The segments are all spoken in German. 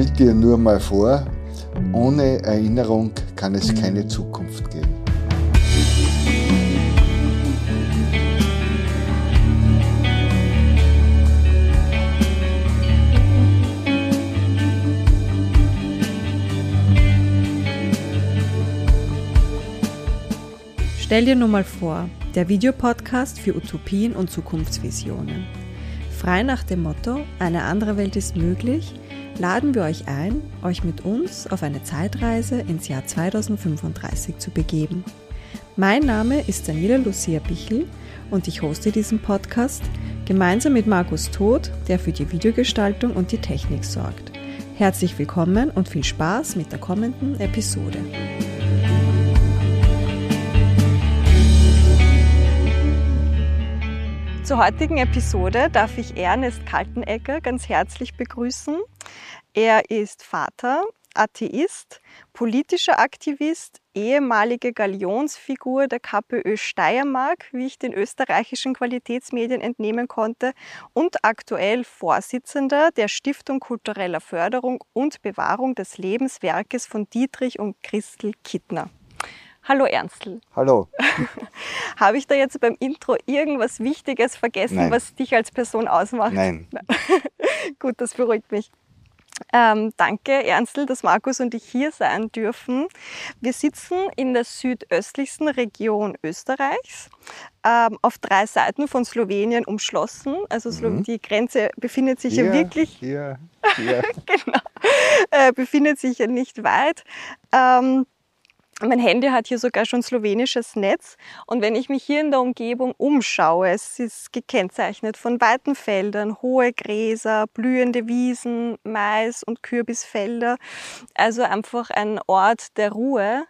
Stell dir nur mal vor, ohne Erinnerung kann es keine Zukunft geben. Stell dir nur mal vor, der Videopodcast für Utopien und Zukunftsvisionen. Frei nach dem Motto, eine andere Welt ist möglich, laden wir euch ein, euch mit uns auf eine Zeitreise ins Jahr 2035 zu begeben. Mein Name ist Daniela Lucia Bichel und ich hoste diesen Podcast gemeinsam mit Markus Todt, der für die Videogestaltung und die Technik sorgt. Herzlich willkommen und viel Spaß mit der kommenden Episode. Zur heutigen Episode darf ich Ernest Kaltenegger ganz herzlich begrüßen. Er ist Vater, Atheist, politischer Aktivist, ehemalige Galionsfigur der KPÖ Steiermark, wie ich den österreichischen Qualitätsmedien entnehmen konnte, und aktuell Vorsitzender der Stiftung kultureller Förderung und Bewahrung des Lebenswerkes von Dietrich und Christel Kittner. Hallo Ernstl. Hallo. Habe ich da jetzt beim Intro irgendwas Wichtiges vergessen, Nein. was dich als Person ausmacht? Nein. Gut, das beruhigt mich. Ähm, danke, Ernstl, dass Markus und ich hier sein dürfen. Wir sitzen in der südöstlichsten Region Österreichs, ähm, auf drei Seiten von Slowenien umschlossen. Also Mhm. die Grenze befindet sich ja Hier, wirklich Hier, hier. genau, äh, befindet sich ja nicht weit. Ähm, mein Handy hat hier sogar schon slowenisches Netz und wenn ich mich hier in der Umgebung umschaue, es ist gekennzeichnet von weiten Feldern, hohe Gräser, blühende Wiesen, Mais und Kürbisfelder. Also einfach ein Ort der Ruhe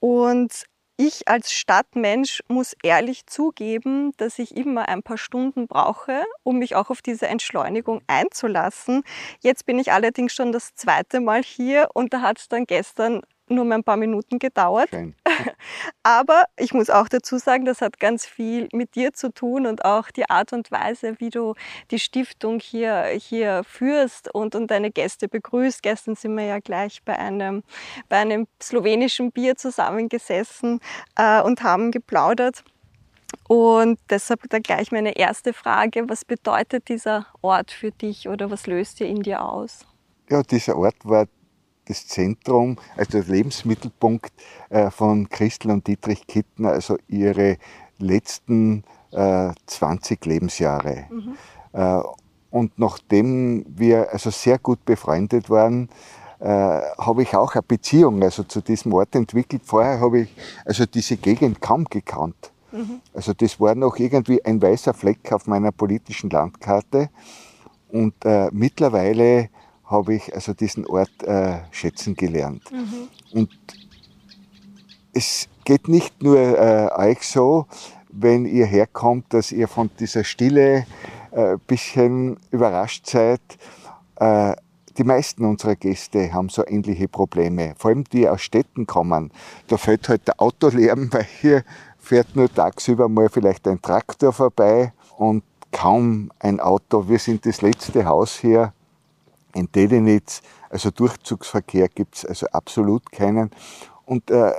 und ich als Stadtmensch muss ehrlich zugeben, dass ich immer ein paar Stunden brauche, um mich auch auf diese Entschleunigung einzulassen. Jetzt bin ich allerdings schon das zweite Mal hier und da hat es dann gestern nur mal ein paar Minuten gedauert. Schön. Aber ich muss auch dazu sagen, das hat ganz viel mit dir zu tun und auch die Art und Weise, wie du die Stiftung hier, hier führst und, und deine Gäste begrüßt. Gestern sind wir ja gleich bei einem, bei einem slowenischen Bier zusammengesessen äh, und haben geplaudert. Und deshalb dann gleich meine erste Frage, was bedeutet dieser Ort für dich oder was löst ihr in dir aus? Ja, dieser Ort war das Zentrum, also der Lebensmittelpunkt äh, von Christel und Dietrich Kittner, also ihre letzten äh, 20 Lebensjahre. Äh, und nachdem wir also sehr gut befreundet waren, äh, habe ich auch eine Beziehung also zu diesem Ort entwickelt. Vorher habe ich also diese Gegend kaum gekannt. Also das war noch irgendwie ein weißer Fleck auf meiner politischen Landkarte. Und äh, mittlerweile habe ich also diesen Ort äh, schätzen gelernt. Und es geht nicht nur äh, euch so, wenn ihr herkommt, dass ihr von dieser Stille ein äh, bisschen überrascht seid. Äh, die meisten unserer Gäste haben so ähnliche Probleme, vor allem die aus Städten kommen. Da fällt halt der Autolärm, weil hier fährt nur tagsüber mal vielleicht ein Traktor vorbei und kaum ein Auto. Wir sind das letzte Haus hier in Dedenitz, also Durchzugsverkehr gibt's also absolut keinen. Und äh,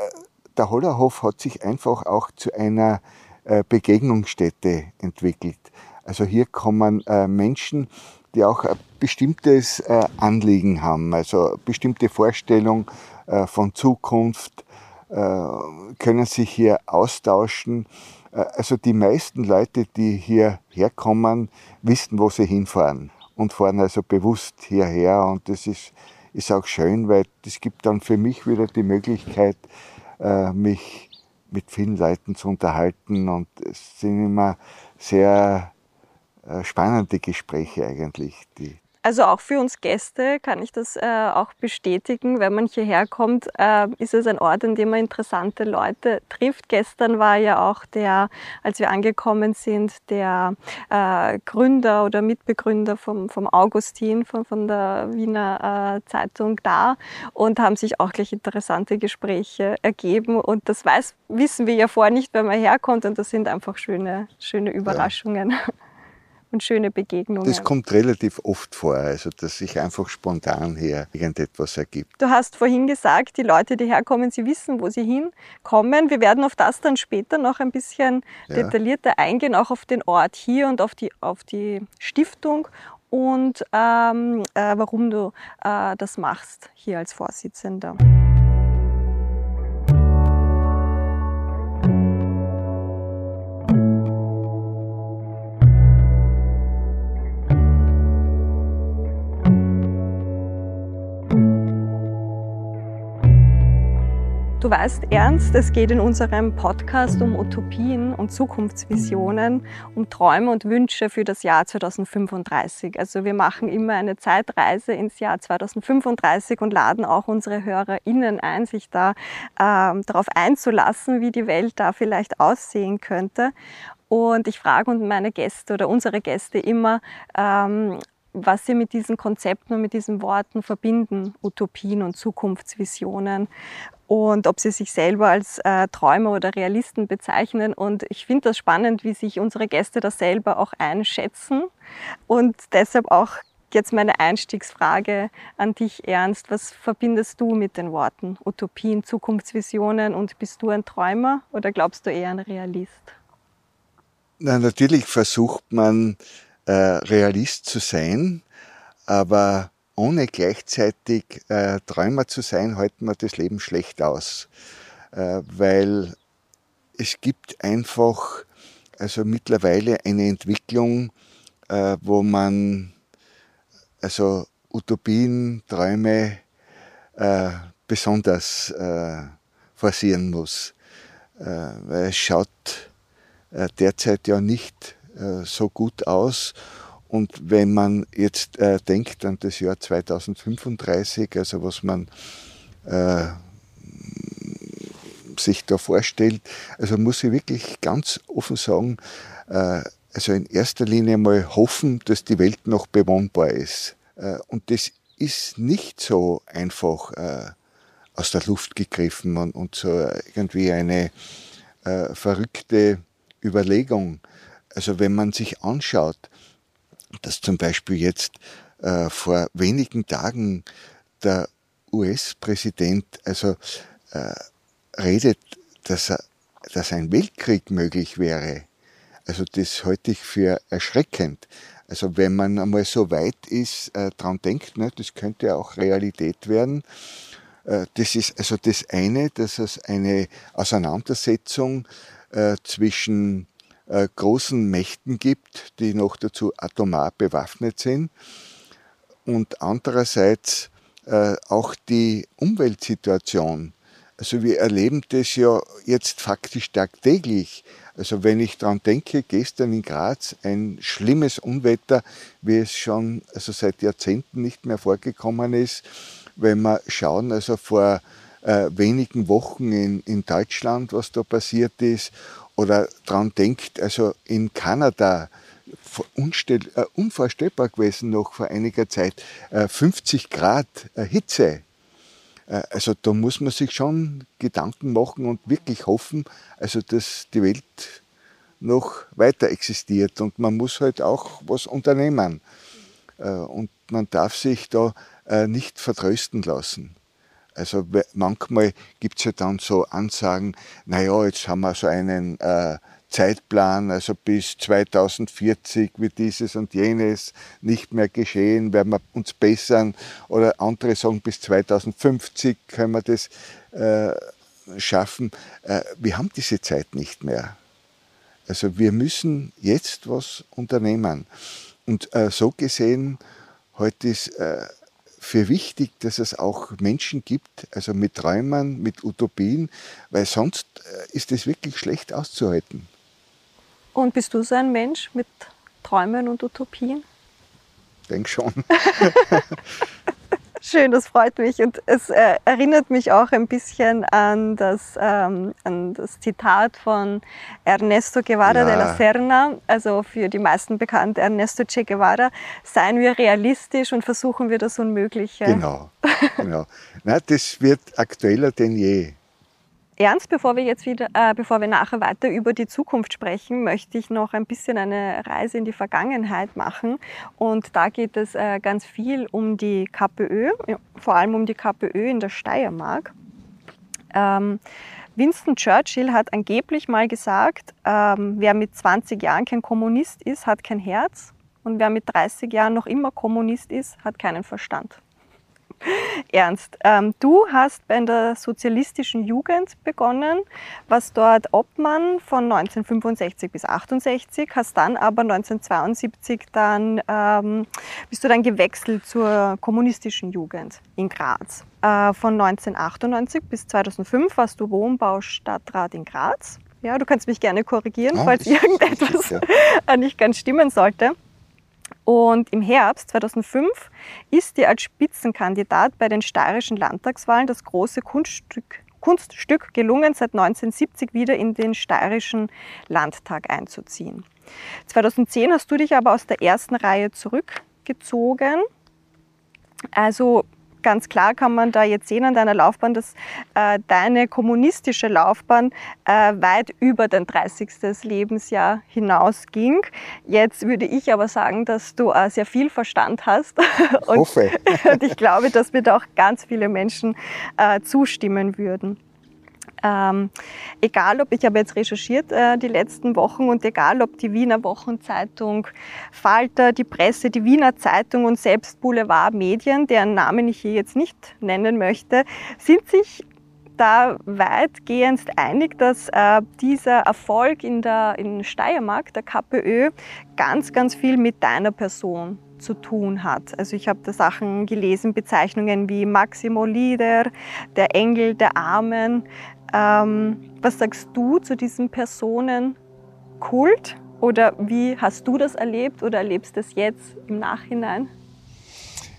der Hollerhof hat sich einfach auch zu einer äh, Begegnungsstätte entwickelt. Also hier kommen äh, Menschen, die auch ein bestimmtes äh, Anliegen haben, also bestimmte Vorstellung äh, von Zukunft, äh, können sich hier austauschen. Also die meisten Leute, die hier herkommen, wissen, wo sie hinfahren und fahren also bewusst hierher. Und das ist, ist auch schön, weil das gibt dann für mich wieder die Möglichkeit, äh, mich mit vielen Leuten zu unterhalten. Und es sind immer sehr äh, spannende Gespräche eigentlich, die, Also auch für uns Gäste kann ich das äh, auch bestätigen. Wenn man hierher kommt, äh, ist es ein Ort, an dem man interessante Leute trifft. Gestern war ja auch der, als wir angekommen sind, der äh, Gründer oder Mitbegründer vom, vom Augustin von, von der Wiener äh, Zeitung da und haben sich auch gleich interessante Gespräche ergeben. Und das weiß, wissen wir ja vorher nicht, wenn man herkommt und das sind einfach schöne, schöne Überraschungen. Und schöne Begegnungen. Das kommt relativ oft vor, also dass sich einfach spontan hier irgendetwas ergibt. Du hast vorhin gesagt, die Leute, die herkommen, sie wissen, wo sie hinkommen. Wir werden auf das dann später noch ein bisschen ja. detaillierter eingehen, auch auf den Ort hier und auf die, auf die Stiftung und ähm, äh, warum du äh, das machst hier als Vorsitzender. Weißt, Ernst, es geht in unserem Podcast um Utopien und Zukunftsvisionen, um Träume und Wünsche für das Jahr 2035. Also wir machen immer eine Zeitreise ins Jahr 2035 und laden auch unsere HörerInnen ein, sich da äh, darauf einzulassen, wie die Welt da vielleicht aussehen könnte. Und ich frage meine Gäste oder unsere Gäste immer, ähm, was sie mit diesen Konzepten und mit diesen Worten verbinden, Utopien und Zukunftsvisionen und ob sie sich selber als äh, Träumer oder Realisten bezeichnen. Und ich finde das spannend, wie sich unsere Gäste da selber auch einschätzen. Und deshalb auch jetzt meine Einstiegsfrage an dich, Ernst. Was verbindest du mit den Worten Utopien, Zukunftsvisionen und bist du ein Träumer oder glaubst du eher ein Realist? Na, natürlich versucht man, äh, Realist zu sein, aber ohne gleichzeitig äh, Träumer zu sein, halten wir das Leben schlecht aus. Äh, weil es gibt einfach also mittlerweile eine Entwicklung, äh, wo man also Utopien, Träume äh, besonders äh, forcieren muss. Äh, weil es schaut derzeit ja nicht so gut aus und wenn man jetzt äh, denkt an das Jahr 2035, also was man äh, sich da vorstellt, also muss ich wirklich ganz offen sagen, äh, also in erster Linie mal hoffen, dass die Welt noch bewohnbar ist. Äh, und das ist nicht so einfach äh, aus der Luft gegriffen und, und so irgendwie eine äh, verrückte Überlegung. Also wenn man sich anschaut, dass zum Beispiel jetzt äh, vor wenigen Tagen der US-Präsident also äh, redet, dass, er, dass ein Weltkrieg möglich wäre. Also das halte ich für erschreckend. Also wenn man einmal so weit ist, äh, dran denkt, ne, das könnte auch Realität werden. Äh, das ist also das eine, dass es eine Auseinandersetzung äh, zwischen äh, großen Mächten gibt, die noch dazu atomar bewaffnet sind. Und andererseits äh, auch die Umweltsituation. Also wir erleben das ja jetzt faktisch tagtäglich. Also wenn ich daran denke, gestern in Graz ein schlimmes Unwetter, wie es schon also seit Jahrzehnten nicht mehr vorgekommen ist. Wenn wir schauen, also vor äh, wenigen Wochen in, in Deutschland, was da passiert ist oder daran denkt, also in Kanada, äh, unvorstellbar gewesen noch vor einiger Zeit, äh, 50 Grad äh, Hitze. Äh, also da muss man sich schon Gedanken machen und wirklich hoffen, also dass die Welt noch weiter existiert und man muss halt auch was unternehmen. Äh, und man darf sich da äh, nicht vertrösten lassen. Also manchmal gibt es ja dann so Ansagen, naja, jetzt haben wir so einen äh, Zeitplan, also bis 2040 wird dieses und jenes nicht mehr geschehen, werden wir uns bessern. Oder andere sagen, bis 2050 können wir das äh, schaffen. Äh, wir haben diese Zeit nicht mehr. Also wir müssen jetzt was unternehmen. Und äh, so gesehen, heute ist äh, für wichtig, dass es auch Menschen gibt, also mit Träumen, mit Utopien, weil sonst äh, ist es wirklich schlecht auszuhalten. Und bist du so ein Mensch mit Träumen und Utopien? Ich denke schon. Schön, das freut mich. Und es äh, erinnert mich auch ein bisschen an das, ähm, an das Zitat von Ernesto Guevara ja. de la Serna, also für die meisten bekannt Ernesto Che Guevara. Seien wir realistisch und versuchen wir das Unmögliche. Genau, genau. Na, das wird aktueller denn je. Ernst, bevor wir jetzt wieder, äh, bevor wir nachher weiter über die Zukunft sprechen, möchte ich noch ein bisschen eine Reise in die Vergangenheit machen. Und da geht es äh, ganz viel um die KPÖ, vor allem um die KPÖ in der Steiermark. Ähm, Winston Churchill hat angeblich mal gesagt, ähm, wer mit 20 Jahren kein Kommunist ist, hat kein Herz. Und wer mit 30 Jahren noch immer Kommunist ist, hat keinen Verstand. Ernst, ähm, du hast bei der sozialistischen Jugend begonnen, was dort Obmann von 1965 bis 68, hast dann aber 1972 dann ähm, bist du dann gewechselt zur kommunistischen Jugend in Graz. Äh, von 1998 bis 2005 warst du Wohnbaustadtrat in Graz. Ja, du kannst mich gerne korrigieren, ah, falls irgendetwas ja. nicht ganz stimmen sollte. Und im Herbst 2005 ist dir als Spitzenkandidat bei den steirischen Landtagswahlen das große Kunststück, Kunststück gelungen, seit 1970 wieder in den steirischen Landtag einzuziehen. 2010 hast du dich aber aus der ersten Reihe zurückgezogen. Also ganz klar kann man da jetzt sehen an deiner Laufbahn, dass äh, deine kommunistische Laufbahn äh, weit über dein 30. Lebensjahr hinausging. Jetzt würde ich aber sagen, dass du äh, sehr viel Verstand hast. und, Hoffe. und ich glaube, dass mir da auch ganz viele Menschen äh, zustimmen würden. Ähm, egal, ob ich habe jetzt recherchiert äh, die letzten Wochen und egal, ob die Wiener Wochenzeitung, Falter, die Presse, die Wiener Zeitung und selbst Boulevard Medien, deren Namen ich hier jetzt nicht nennen möchte, sind sich da weitgehend einig, dass äh, dieser Erfolg in der in Steiermark, der KPÖ, ganz, ganz viel mit deiner Person zu tun hat. Also ich habe da Sachen gelesen, Bezeichnungen wie Maximo Lieder, der Engel der Armen, ähm, was sagst du zu diesem Personenkult? Oder wie hast du das erlebt oder erlebst das jetzt im Nachhinein?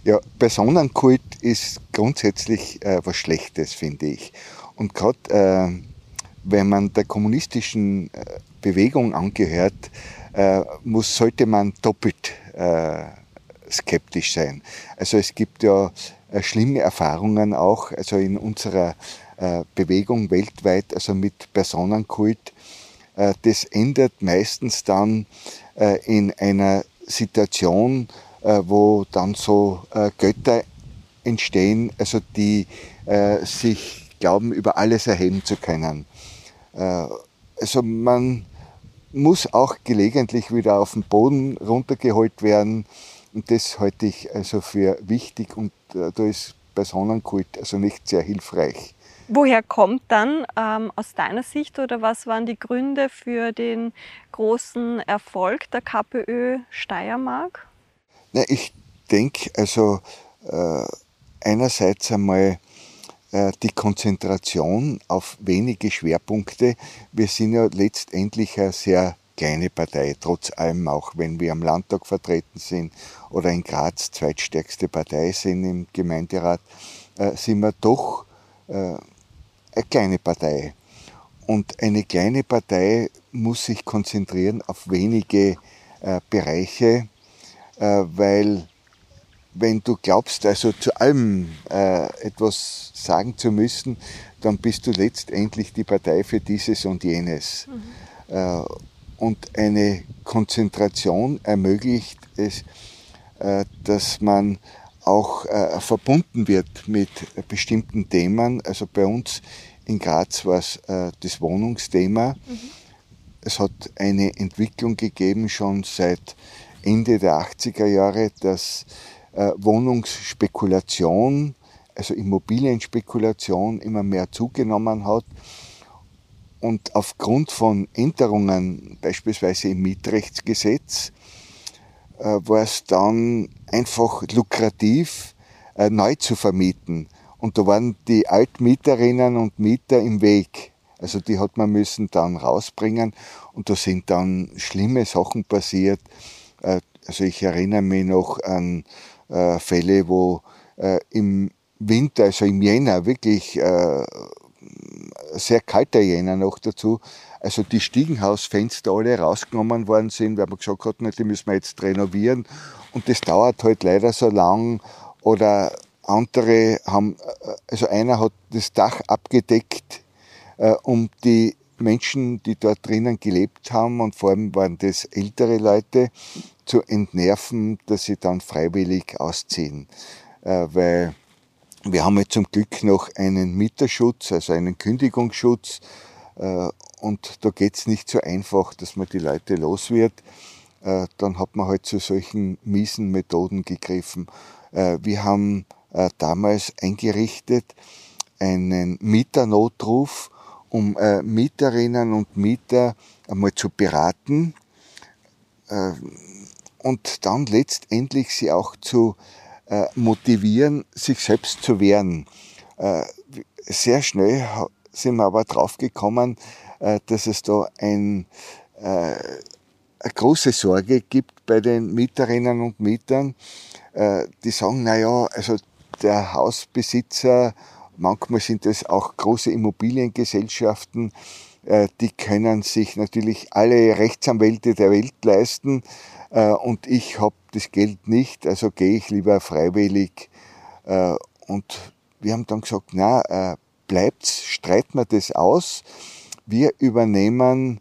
Ja, Personenkult ist grundsätzlich äh, was Schlechtes, finde ich. Und gerade äh, wenn man der kommunistischen äh, Bewegung angehört, äh, muss, sollte man doppelt äh, skeptisch sein. Also es gibt ja äh, schlimme Erfahrungen auch, also in unserer Bewegung weltweit, also mit Personenkult. Äh, das endet meistens dann äh, in einer Situation, wo dann so Götter entstehen, also die sich glauben, über alles erheben zu können. Also man muss auch gelegentlich wieder auf den Boden runtergeholt werden. Und das halte ich also für wichtig und da ist Personenkult also nicht sehr hilfreich. Woher kommt dann ähm, aus deiner Sicht oder was waren die Gründe für den großen Erfolg der KPÖ Steiermark? Na, ich denke, also äh, einerseits einmal äh, die Konzentration auf wenige Schwerpunkte. Wir sind ja letztendlich eine sehr kleine Partei, trotz allem auch wenn wir am Landtag vertreten sind oder in Graz zweitstärkste Partei sind im Gemeinderat, äh, sind wir doch äh, eine kleine Partei. Und eine kleine Partei muss sich konzentrieren auf wenige äh, Bereiche, äh, weil wenn du glaubst, also zu allem äh, etwas sagen zu müssen, dann bist du letztendlich die Partei für dieses und jenes. Mhm. Äh, und eine Konzentration ermöglicht es, äh, dass man auch äh, verbunden wird mit bestimmten Themen. Also bei uns in Graz war es äh, das Wohnungsthema. Mhm. Es hat eine Entwicklung gegeben schon seit Ende der 80er Jahre, dass äh, Wohnungsspekulation, also Immobilienspekulation immer mehr zugenommen hat. Und aufgrund von Änderungen, beispielsweise im Mietrechtsgesetz, war es dann einfach lukrativ, äh, neu zu vermieten. Und da waren die Altmieterinnen und Mieter im Weg. Also die hat man müssen dann rausbringen und da sind dann schlimme Sachen passiert. Äh, also ich erinnere mich noch an Fälle, wo im Winter, also im Jänner, wirklich sehr kalter Jänner noch dazu, also die Stiegenhausfenster alle rausgenommen worden sind, weil man gesagt hat, die müssen wir jetzt renovieren. Und das dauert halt leider so lang. Oder andere haben, also einer hat das Dach abgedeckt äh, um die Menschen, die dort drinnen gelebt haben, und vor allem waren das ältere Leute, zu entnerven, dass sie dann freiwillig ausziehen. Äh, weil wir haben jetzt zum Glück noch einen Mieterschutz, also einen Kündigungsschutz. Äh, und da geht es nicht so einfach, dass man die Leute los wird. Äh, dann hat man halt zu solchen miesen Methoden gegriffen. Äh, wir haben damals eingerichtet einen Mieternotruf, um Mieterinnen und Mieter einmal zu beraten und dann letztendlich sie auch zu motivieren, sich selbst zu wehren. Sehr schnell sind wir aber draufgekommen, äh, dass es da ein, eine große Sorge gibt bei den Mieterinnen und Mietern. Die sagen, na ja, also der Hausbesitzer, manchmal sind es auch große Immobiliengesellschaften, die können sich natürlich alle Rechtsanwälte der Welt leisten äh, und ich habe das Geld nicht, also gehe ich lieber freiwillig. Äh, und wir haben dann gesagt, na, äh, bleibt's, streiten wir das aus. Wir übernehmen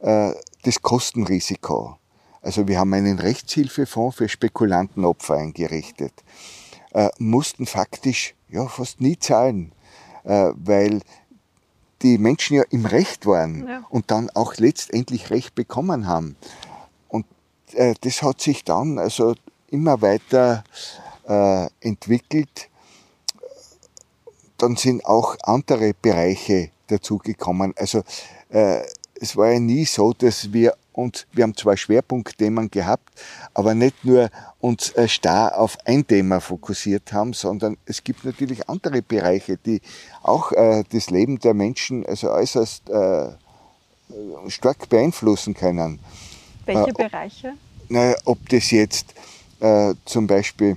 das Kostenrisiko. Also wir haben einen Rechtshilfefonds für Spekulantenopfer eingerichtet. mussten faktisch ja fast nie zahlen, weil die Menschen ja im Recht waren ja. und dann auch letztendlich Recht bekommen haben. Äh, das hat sich dann also immer weiter äh, entwickelt. Dann sind auch andere Bereiche dazugekommen. Also äh, es war ja nie so, dass wir uns, wir haben zwar Schwerpunktthemen gehabt, aber nicht nur uns äh, starr auf ein Thema fokussiert haben, sondern es gibt natürlich andere Bereiche, die auch äh, das Leben der Menschen also äußerst äh, stark beeinflussen können. Welche äh, Bereiche? Naja, ob das jetzt äh, zum Beispiel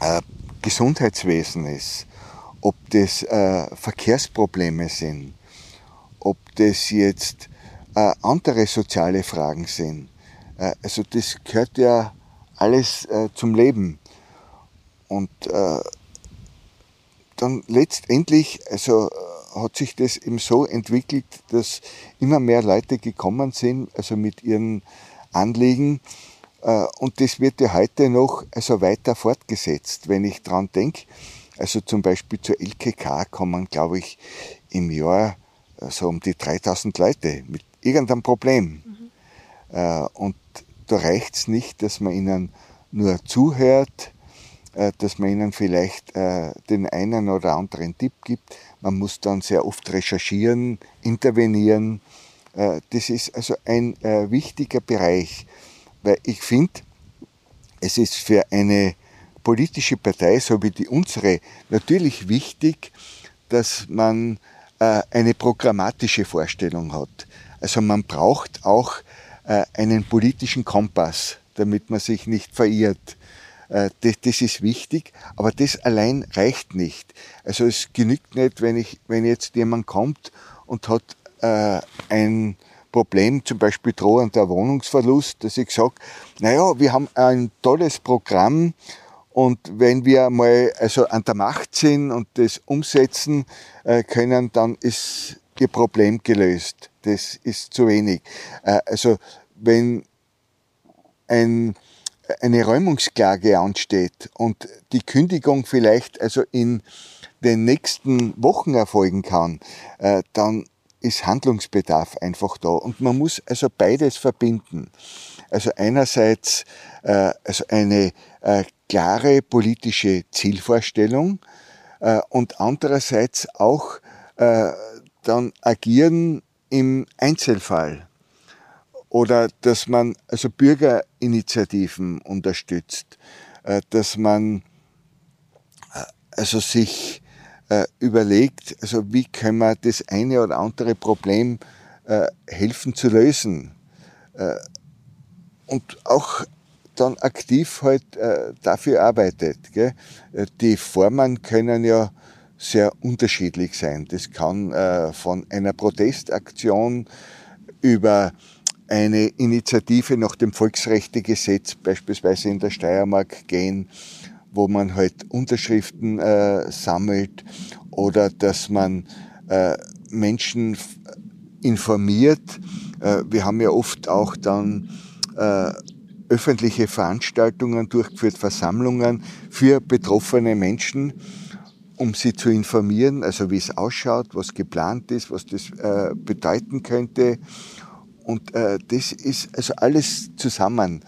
äh, Gesundheitswesen ist, ob das äh, Verkehrsprobleme sind, ob das jetzt äh, andere soziale Fragen sind. Äh, also das gehört ja alles äh, zum Leben. Und dann letztendlich, also hat sich das eben so entwickelt, dass immer mehr Leute gekommen sind, also mit ihren Anliegen. Äh, und das wird ja heute noch also weiter fortgesetzt. Wenn ich dran denke, also zum Beispiel zur LKK kommen, glaube ich, im Jahr äh, so um die 3000 Leute mit irgendeinem Problem. Mhm. Und da reicht es nicht, dass man ihnen nur zuhört, dass man ihnen vielleicht den einen oder anderen Tipp gibt. Man muss dann sehr oft recherchieren, intervenieren äh, das ist also ein äh, wichtiger Bereich, weil ich finde, es ist für eine politische Partei, so wie die unsere, natürlich wichtig, dass man äh, eine programmatische Vorstellung hat. Also man braucht auch einen politischen Kompass, damit man sich nicht verirrt. Das, ist wichtig, aber das allein reicht nicht. Also es genügt nicht, wenn, ich, wenn jetzt jemand kommt und hat äh, ein Problem, zum Beispiel drohender Wohnungsverlust, dass ich sage, naja, wir haben ein tolles Programm und wenn wir mal also an der Macht sind und das umsetzen äh, können, dann ist ihr Problem gelöst. Das ist zu wenig. Äh, also wenn ein, eine Räumungsklage ansteht und die Kündigung vielleicht also in den nächsten Wochen erfolgen kann, äh, dann ist Handlungsbedarf einfach da. Und man muss also beides verbinden. Also einerseits äh, also eine äh, klare politische Zielvorstellung äh, und andererseits auch äh, dann agieren im Einzelfall. Oder dass man also Bürgerinitiativen unterstützt, äh, dass man äh, also sich äh, überlegt, also wie können wir das eine oder andere Problem äh, helfen zu lösen. Und auch dann aktiv halt äh, dafür arbeitet. Gell? Äh, die Formen können ja sehr unterschiedlich sein. Das kann äh, von einer Protestaktion über eine Initiative nach dem Volksrechtegesetz beispielsweise in der Steiermark gehen, wo man halt Unterschriften äh, sammelt oder dass man äh, Menschen informiert. Äh, wir haben ja oft auch dann äh, öffentliche Veranstaltungen durchgeführt, Versammlungen für betroffene Menschen, um sie zu informieren, also wie es ausschaut, was geplant ist, was das äh, bedeuten könnte. Und äh, das ist also alles zusammen,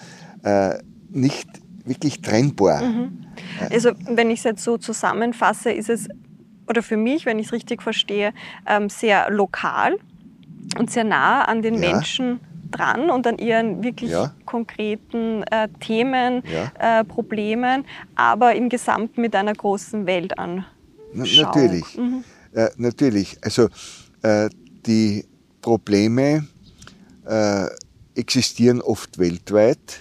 äh, nicht wirklich trennbar. Mhm. Also wenn ich es jetzt so zusammenfasse, ist es, oder für mich, wenn ich es richtig verstehe, ähm, sehr lokal und sehr nah an den ja. Menschen dran und an ihren wirklich ja. konkreten äh, Themen, ja. äh, Problemen, aber im Gesamten mit einer großen Welt an. Natürlich, mhm. äh, natürlich. Also äh, die Probleme äh, existieren oft weltweit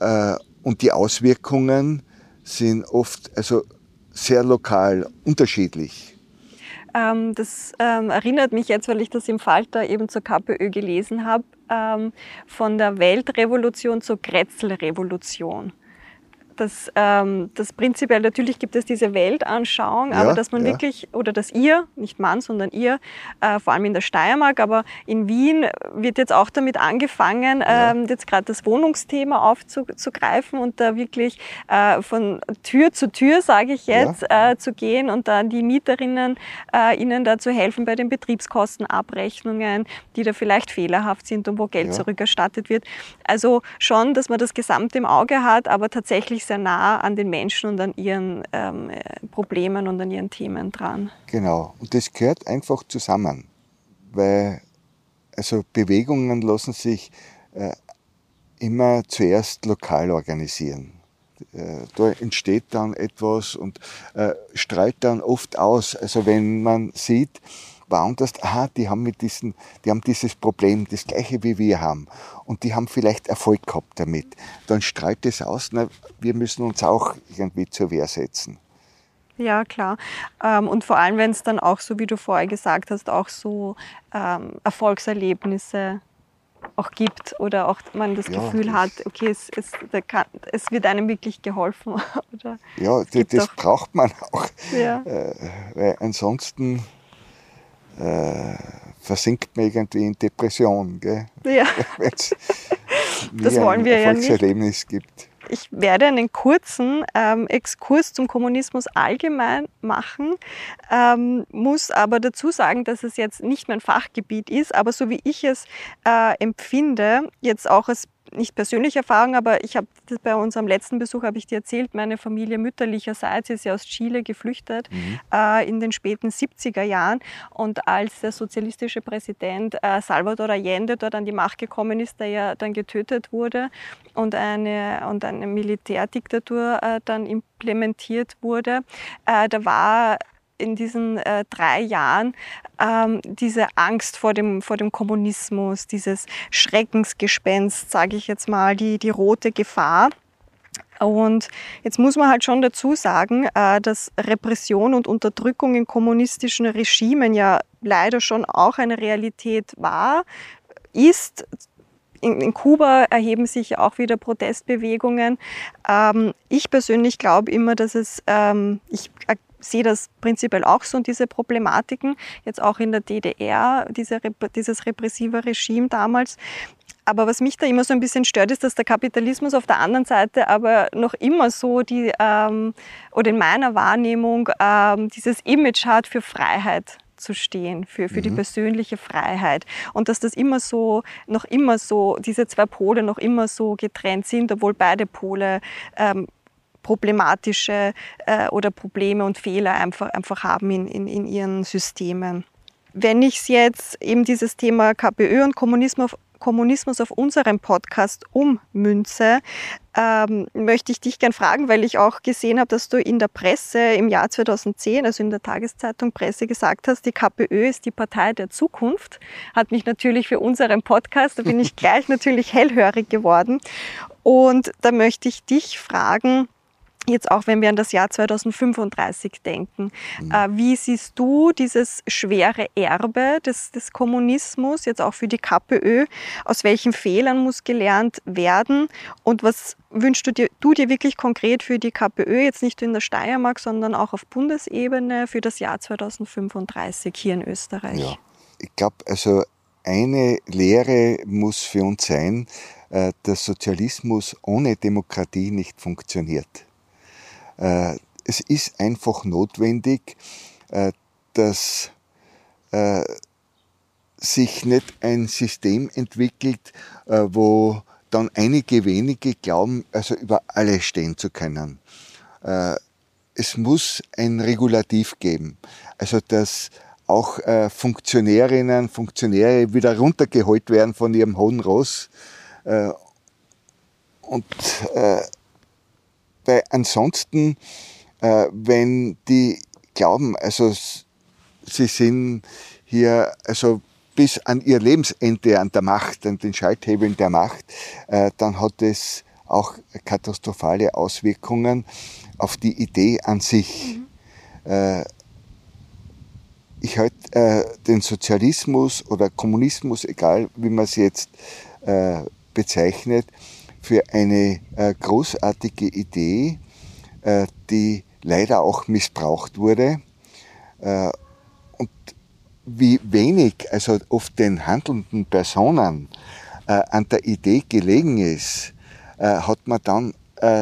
äh, und die Auswirkungen sind oft also sehr lokal unterschiedlich. Ähm, das ähm, erinnert mich jetzt, weil ich das im Falter eben zur KPÖ gelesen habe, ähm, von der Weltrevolution zur Kretzelrevolution dass ähm, das prinzipiell natürlich gibt es diese Weltanschauung, ja, aber dass man ja. wirklich, oder dass ihr, nicht Mann, sondern ihr, äh, vor allem in der Steiermark, aber in Wien wird jetzt auch damit angefangen, ja. ähm, jetzt gerade das Wohnungsthema aufzugreifen und da wirklich äh, von Tür zu Tür, sage ich jetzt, äh, zu gehen und dann die Mieterinnen äh, ihnen da zu helfen bei den Betriebskostenabrechnungen, die da vielleicht fehlerhaft sind und wo Geld zurückerstattet wird. Also schon, dass man das Gesamte im Auge hat, aber tatsächlich sehr nah an den Menschen und an ihren ähm, äh, Problemen und an ihren Themen dran. Genau, und das gehört einfach zusammen, weil also Bewegungen lassen sich äh, immer zuerst lokal organisieren. Äh, da entsteht dann etwas und äh, strahlt dann oft aus. Also wenn man sieht, woanders, aha, die haben mit diesen, die haben dieses Problem, das gleiche wie wir haben. Und die haben vielleicht Erfolg gehabt damit. Dann strahlt es aus, na, wir müssen uns auch irgendwie zur Wehr setzen. Ja, klar. Ähm, und vor allem, wenn es dann auch, so wie du vorher gesagt hast, auch so ähm, Erfolgserlebnisse auch gibt oder auch man das ja, Gefühl das hat, okay, es, es, kann, es, wird einem wirklich geholfen. Oder ja, das, das braucht man auch. Ja. Äh, weil ansonsten äh, versinkt man irgendwie in Depression. Gell? Ja. das wollen wir ja nicht. gibt. Ich werde einen kurzen ähm, Exkurs zum Kommunismus allgemein machen, ähm, muss aber dazu sagen, dass es jetzt nicht mein Fachgebiet ist, aber so wie ich es äh, empfinde, jetzt auch als nicht persönliche Erfahrung, aber ich habe bei unserem letzten Besuch habe ich dir erzählt, meine Familie mütterlicherseits ist ja aus Chile geflüchtet mhm. äh, in den späten 70er Jahren und als der sozialistische Präsident äh, Salvador Allende dort an die Macht gekommen ist, der ja dann getötet wurde und eine und eine Militärdiktatur äh, dann implementiert wurde, äh, da war in diesen äh, drei Jahren ähm, diese Angst vor dem, vor dem Kommunismus, dieses Schreckensgespenst, sage ich jetzt mal, die, die rote Gefahr. Und jetzt muss man halt schon dazu sagen, äh, dass Repression und Unterdrückung in kommunistischen Regimen ja leider schon auch eine Realität war, ist. In, Kuba erheben sich auch wieder Protestbewegungen. Ähm, ich persönlich glaube immer, dass es, ähm, ich sehe das prinzipiell auch so und diese Problematiken, jetzt auch in der DDR, diese, dieses repressive Regime damals. Aber was mich da immer so ein bisschen stört, ist, dass der Kapitalismus auf der anderen Seite aber noch immer so die, ähm, oder in meiner Wahrnehmung, ähm, dieses Image hat für Freiheit zu stehen, für, für mhm. die persönliche Freiheit. Und dass das immer so, noch immer so, diese zwei Pole noch immer so getrennt sind, obwohl beide Pole ähm, problematische äh, oder Probleme und Fehler einfach, einfach haben in, in, in ihren Systemen. Wenn ich jetzt eben dieses Thema KPÖ und Kommunismus auf, Kommunismus auf unserem Podcast ummünze, ähm, möchte ich dich gern fragen, weil ich auch gesehen habe, dass du in der Presse im Jahr 2010, also in der Tageszeitung Presse gesagt hast, die KPÖ ist die Partei der Zukunft. Hat mich natürlich für unseren Podcast, da bin ich gleich natürlich hellhörig geworden. Und da möchte ich dich fragen, Jetzt auch, wenn wir an das Jahr 2035 denken. Mhm. Äh, wie siehst du dieses schwere Erbe des, des, Kommunismus, jetzt auch für die KPÖ? Aus welchen Fehlern muss gelernt werden? Und was wünschst du dir, du dir wirklich konkret für die KPÖ, jetzt nicht in der Steiermark, sondern auch auf Bundesebene für das Jahr 2035 hier in Österreich? Ja, ich glaube, also eine Lehre muss für uns sein, äh, dass Sozialismus ohne Demokratie nicht funktioniert. Äh, es ist einfach notwendig, äh, dass äh, sich nicht ein System entwickelt, wo dann einige wenige glauben, also über alle stehen zu können. Es muss ein Regulativ geben, also dass auch Funktionärinnen, Funktionäre wieder runtergeholt werden von ihrem hohen Ross und weil ansonsten, äh, wenn die glauben, also sie sind hier also bis an ihr Lebensende an der Macht, an den Schalthebeln der Macht, äh, dann hat es auch katastrophale Auswirkungen auf die Idee an sich. Mhm. Äh, ich halte äh, den Sozialismus oder Kommunismus, egal wie man es jetzt äh, bezeichnet, für eine äh, großartige Idee, äh, die leider auch missbraucht wurde. Äh, und wie wenig, also oft den handelnden Personen an der Idee gelegen ist, hat man dann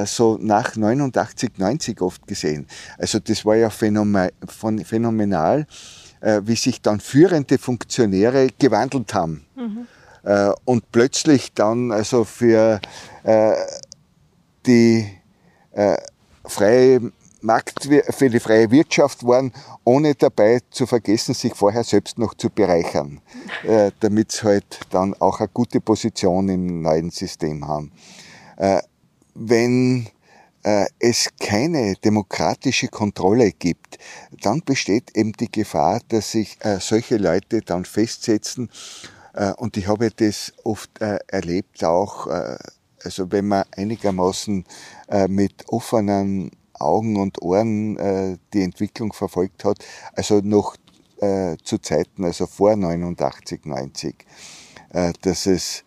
so nach 89, 90 oft gesehen. Also das war ja phänomenal, wie sich dann führende Funktionäre gewandelt haben. Mhm und plötzlich dann also für die äh, freie Markt, für die freie Wirtschaft waren, ohne dabei zu vergessen, sich vorher selbst noch zu bereichern, äh, damit sie halt dann auch eine gute Position im neuen System haben. Äh, wenn äh, es keine demokratische Kontrolle gibt, dann besteht eben die Gefahr, dass sich äh, solche Leute dann festsetzen äh, und ich habe das oft äh, erlebt auch, äh, also wenn man einigermaßen mit offenen Augen und Ohren die Entwicklung verfolgt hat, also noch zu Zeiten, also vor 89, 90, dass es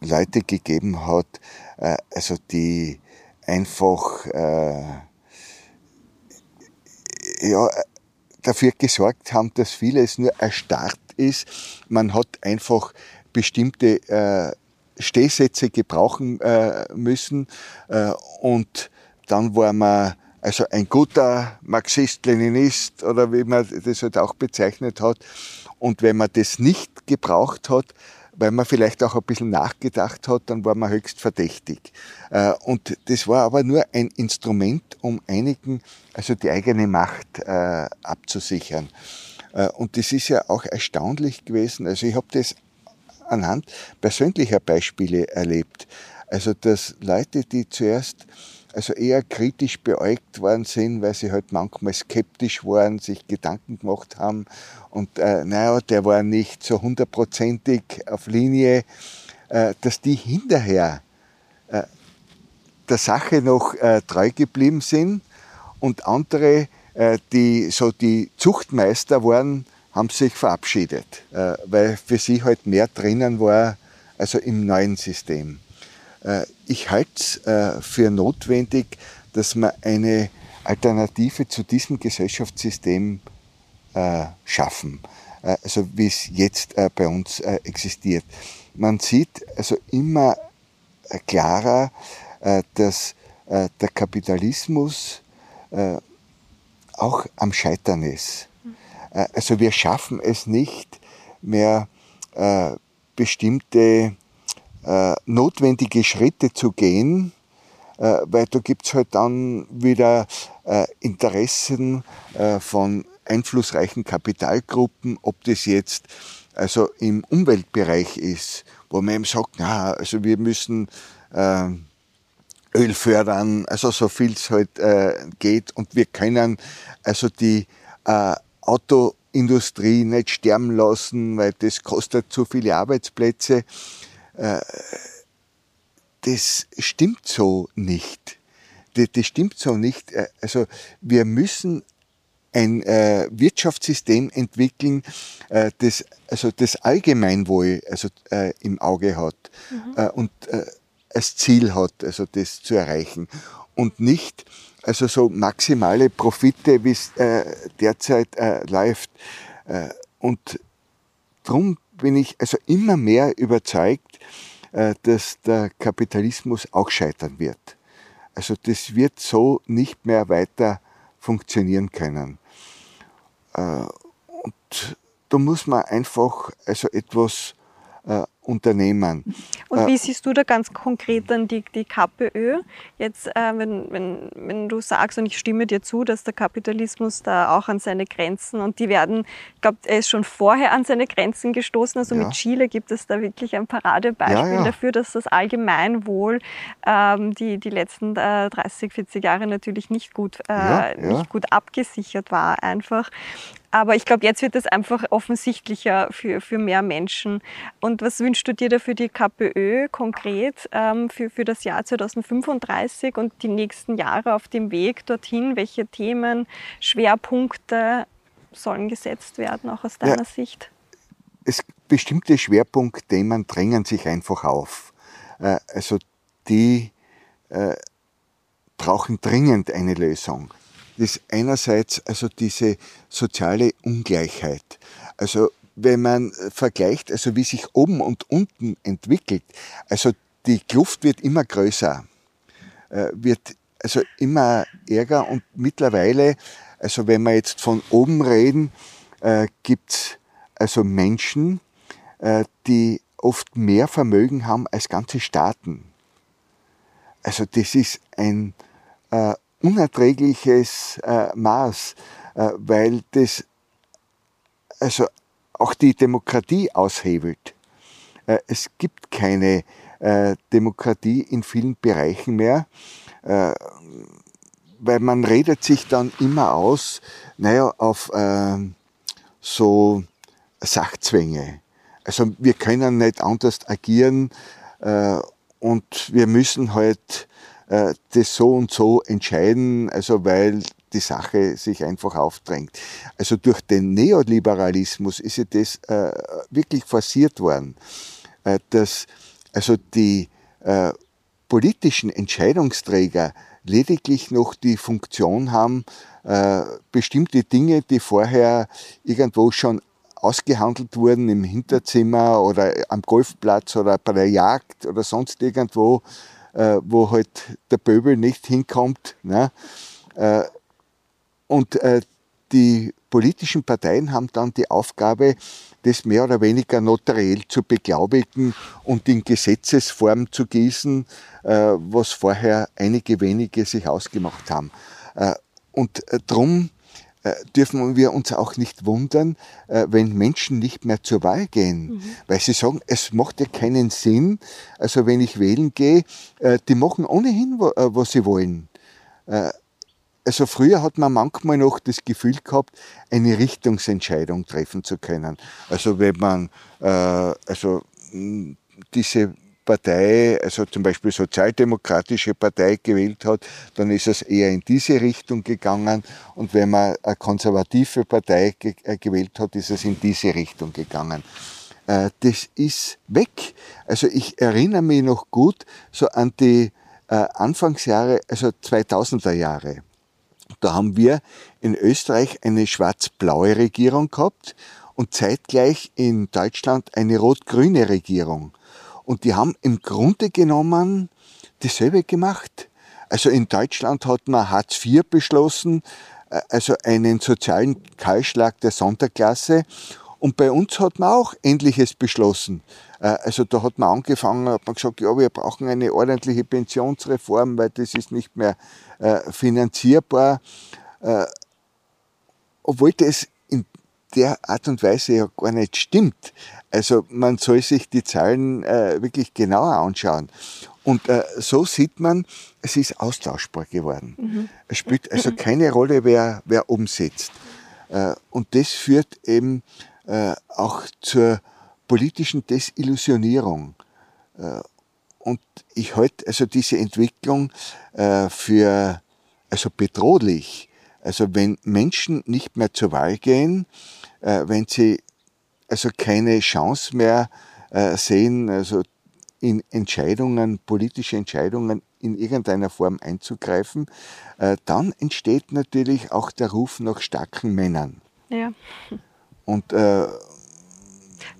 Leute gegeben hat, also die einfach ja, dafür gesorgt haben, dass vieles nur erstarrt ist. Man hat einfach bestimmte äh, Stehsätze gebrauchen äh, müssen äh, und dann war man also ein guter Marxist, Leninist oder wie man das halt auch bezeichnet hat. Und wenn man das nicht gebraucht hat, weil man vielleicht auch ein bisschen nachgedacht hat, dann war man höchst verdächtig. Äh, und das war aber nur ein Instrument, um einigen also die eigene Macht äh, abzusichern. Äh, und das ist ja auch erstaunlich gewesen. Also ich habe das anhand persönlicher Beispiele erlebt. Also dass Leute, die zuerst also eher kritisch beäugt worden sind, weil sie halt manchmal skeptisch waren, sich Gedanken gemacht haben und äh, naja, der war nicht so hundertprozentig auf Linie, äh, dass die hinterher äh, der Sache noch äh, treu geblieben sind und andere, äh, die so die Zuchtmeister waren, haben sich verabschiedet, äh, weil für sie halt mehr drinnen war, also im neuen System. Äh, ich halte es für notwendig, dass man eine Alternative zu diesem Gesellschaftssystem schaffen, also wie es jetzt bei uns existiert. Man sieht also immer klarer, dass der Kapitalismus auch am Scheitern ist. Also wir schaffen es nicht mehr bestimmte äh, notwendige Schritte zu gehen, äh, weil da gibt's halt dann wieder äh, Interessen äh, von einflussreichen Kapitalgruppen, ob das jetzt also im Umweltbereich ist, wo man eben sagt, na, also wir müssen äh, Öl fördern, also so viel es halt äh, geht und wir können also die äh, Autoindustrie nicht sterben lassen, weil das kostet zu viele Arbeitsplätze. Äh, das stimmt so nicht. Das, stimmt so nicht. Äh, also wir müssen ein äh, Wirtschaftssystem entwickeln, äh, das also das Allgemeinwohl also äh, im Auge hat mhm. Äh, und als Ziel hat, also das zu erreichen und nicht also so maximale Profite, wie es äh, derzeit läuft. und darum bin ich also immer mehr überzeugt, dass der Kapitalismus auch scheitern wird. Also das wird so nicht mehr weiter funktionieren können. Äh, und da muss man einfach also etwas äh, unternehmen. Und wie äh, siehst du da ganz konkret dann die, die KPÖ? Jetzt, äh, wenn, wenn, wenn du sagst, und ich stimme dir zu, dass der Kapitalismus da auch an seine Grenzen und die werden, ich glaube, er ist schon vorher an seine Grenzen gestoßen. Also ja. mit Chile gibt es da wirklich ein Paradebeispiel ja, ja. dafür, dass das Allgemeinwohl ähm, die, die letzten äh, 30, 40 Jahre natürlich nicht gut, äh, nicht gut abgesichert war einfach. Aber ich glaube, jetzt wird es einfach offensichtlicher für, für mehr Menschen. Und was wünschst du dir da für die KPÖ konkret ähm, für, für das Jahr 2035 und die nächsten Jahre auf dem Weg dorthin? Welche Themen, Schwerpunkte sollen gesetzt werden, auch aus deiner ja, Sicht? Es, bestimmte Schwerpunktthemen drängen sich einfach auf. Äh, also die äh, brauchen dringend eine Lösung ist einerseits also diese soziale Ungleichheit. Also wenn man vergleicht, also wie sich oben und unten entwickelt, also die Kluft wird immer größer, äh, wird also immer ärger und mittlerweile, also wenn wir jetzt von oben reden, äh, gibt es also Menschen, äh, die oft mehr Vermögen haben als ganze Staaten. Also das ist ein äh, unerträgliches äh, Maß, äh, weil das also auch die Demokratie aushebelt. Äh, es gibt keine äh, Demokratie in vielen Bereichen mehr, äh, weil man redet sich dann immer aus, naja, auf ähm, so Sachzwänge. Also wir können nicht anders agieren äh, und wir müssen halt äh, das so und so entscheiden, also weil die Sache sich einfach aufdrängt. Also durch den Neoliberalismus ist ja das äh, wirklich forciert worden, äh, dass also die äh, politischen Entscheidungsträger lediglich noch die Funktion haben, äh, bestimmte Dinge, die vorher irgendwo schon ausgehandelt wurden im Hinterzimmer oder am Golfplatz oder bei der Jagd oder sonst irgendwo, äh, wo halt der Pöbel nicht hinkommt. Ne? Äh, und äh, die politischen Parteien haben dann die Aufgabe, das mehr oder weniger notariell zu beglaubigen und in Gesetzesform zu gießen, äh, was vorher einige wenige sich ausgemacht haben. Äh, und äh, darum äh, dürfen wir uns auch nicht wundern, äh, wenn Menschen nicht mehr zur Wahl gehen, mhm. weil sie sagen, es macht ja keinen Sinn. Also wenn ich wählen gehe, äh, die machen ohnehin, was sie wollen. Also früher hat man manchmal noch das Gefühl gehabt, eine Richtungsentscheidung treffen zu können. Also wenn man also diese Partei, also zum Beispiel Sozialdemokratische Partei gewählt hat, dann ist es eher in diese Richtung gegangen. Und wenn man eine konservative Partei ge äh, gewählt hat, ist es in diese Richtung gegangen. Äh, das ist weg. Also ich erinnere mich noch gut so an die äh, Anfangsjahre, also 2000er Jahre. Da haben wir in Österreich eine schwarz-blaue Regierung gehabt und zeitgleich in Deutschland eine rot-grüne Regierung. Und die haben im Grunde genommen dasselbe gemacht. Also in Deutschland hat man Hartz IV beschlossen, äh, also einen sozialen Kahlschlag der Sonderklasse. Und bei uns hat man auch Ähnliches beschlossen. Äh, also da hat man angefangen, hat man gesagt, ja, wir brauchen eine ordentliche Pensionsreform, weil das ist nicht mehr äh, finanzierbar. Obwohl das der Art und Weise ja gar nicht stimmt. Also man soll sich die Zahlen äh, wirklich genauer anschauen. Und äh, so sieht man, es ist austauschbar geworden. Mhm. Es spielt also keine Rolle, wer, wer umsetzt. Äh, und das führt eben äh, auch zur politischen Desillusionierung. Äh, und ich halte also diese Entwicklung äh, für also bedrohlich. Also wenn Menschen nicht mehr zur Wahl gehen, wenn sie also keine Chance mehr äh, sehen, also in Entscheidungen, politische Entscheidungen in irgendeiner Form einzugreifen, äh, dann entsteht natürlich auch der Ruf nach starken Männern. Ja. Und äh,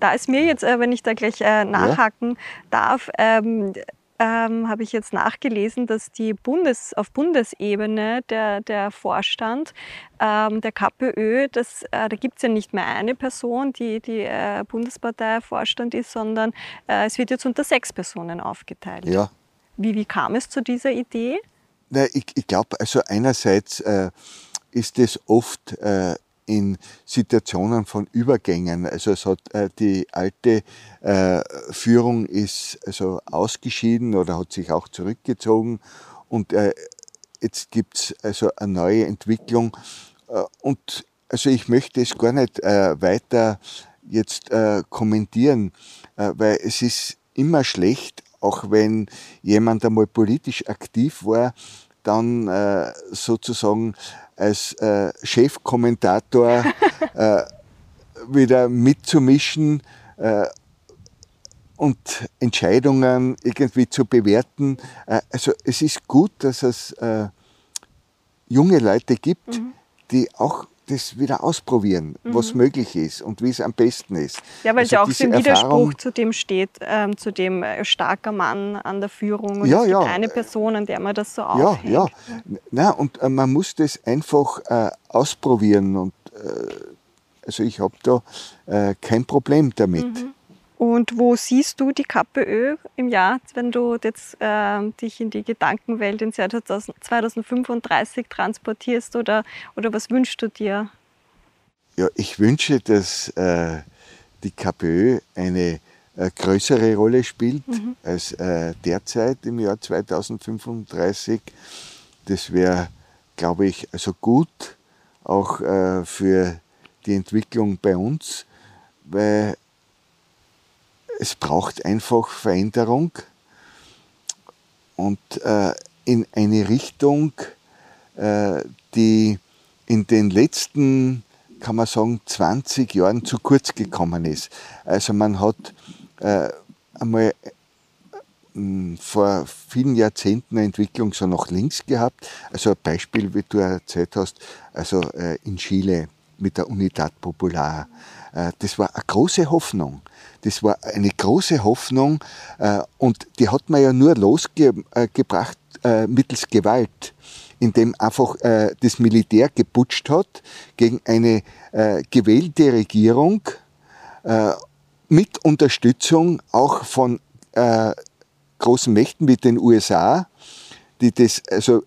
da ist mir jetzt, äh, wenn ich da gleich äh, nachhaken ja. darf, ähm, habe ich jetzt nachgelesen, dass die Bundes, auf Bundesebene der, der Vorstand ähm, der KPÖ, das, äh, da gibt es ja nicht mehr eine Person, die die äh, Bundespartei-Vorstand ist, sondern äh, es wird jetzt unter sechs Personen aufgeteilt. Ja. Wie, wie kam es zu dieser Idee? Na, ich ich glaube, also einerseits äh, ist es oft äh, in Situationen von Übergängen. Also es hat äh, die alte äh, Führung ist also ausgeschieden oder hat sich auch zurückgezogen und äh, jetzt gibt es also eine neue Entwicklung äh, und also ich möchte es gar nicht äh, weiter jetzt äh, kommentieren, weil es ist immer schlecht, auch wenn jemand einmal politisch aktiv war, dann äh, sozusagen als äh, Chefkommentator äh, wieder mitzumischen äh, und Entscheidungen irgendwie zu bewerten. Äh, also es ist gut, dass es äh, junge Leute gibt, mhm. die auch das wieder ausprobieren, mhm. was möglich ist und wie es am besten ist. Ja, weil also es ja auch so im Widerspruch zu dem steht, ähm, zu dem äh, starker Mann an der Führung und ja, es ja. gibt eine Person, an der man das so aufhängt. Ja, ja. Na, und äh, man muss das einfach äh, ausprobieren und äh, also ich habe da äh, kein Problem damit. Mhm. Und wo siehst du die KPÖ im Jahr, wenn du jetzt äh, dich in die Gedankenwelt ins Jahr 2035 transportierst oder, oder was wünschst du dir? Ja, ich wünsche, dass äh, die KPÖ eine äh, größere Rolle spielt mhm. als äh, derzeit im Jahr 2035. Das wäre, glaube ich, also gut, auch äh, für die Entwicklung bei uns, weil es braucht einfach Veränderung und äh, in eine Richtung, äh, die in den letzten, kann man sagen, 20 Jahren zu kurz gekommen ist. Also man hat äh, einmal äh, vor vielen Jahrzehnten eine Entwicklung so nach links gehabt. Also ein Beispiel, wie du erzählt hast, also äh, in Chile mit der Unidad Popular. Äh, das war eine große Hoffnung. Das war eine große Hoffnung äh, und die hat man ja nur losgebracht äh, mittels Gewalt, indem einfach das Militär geputscht hat gegen eine gewählte Regierung mit Unterstützung auch von großen Mächten wie den USA, die das also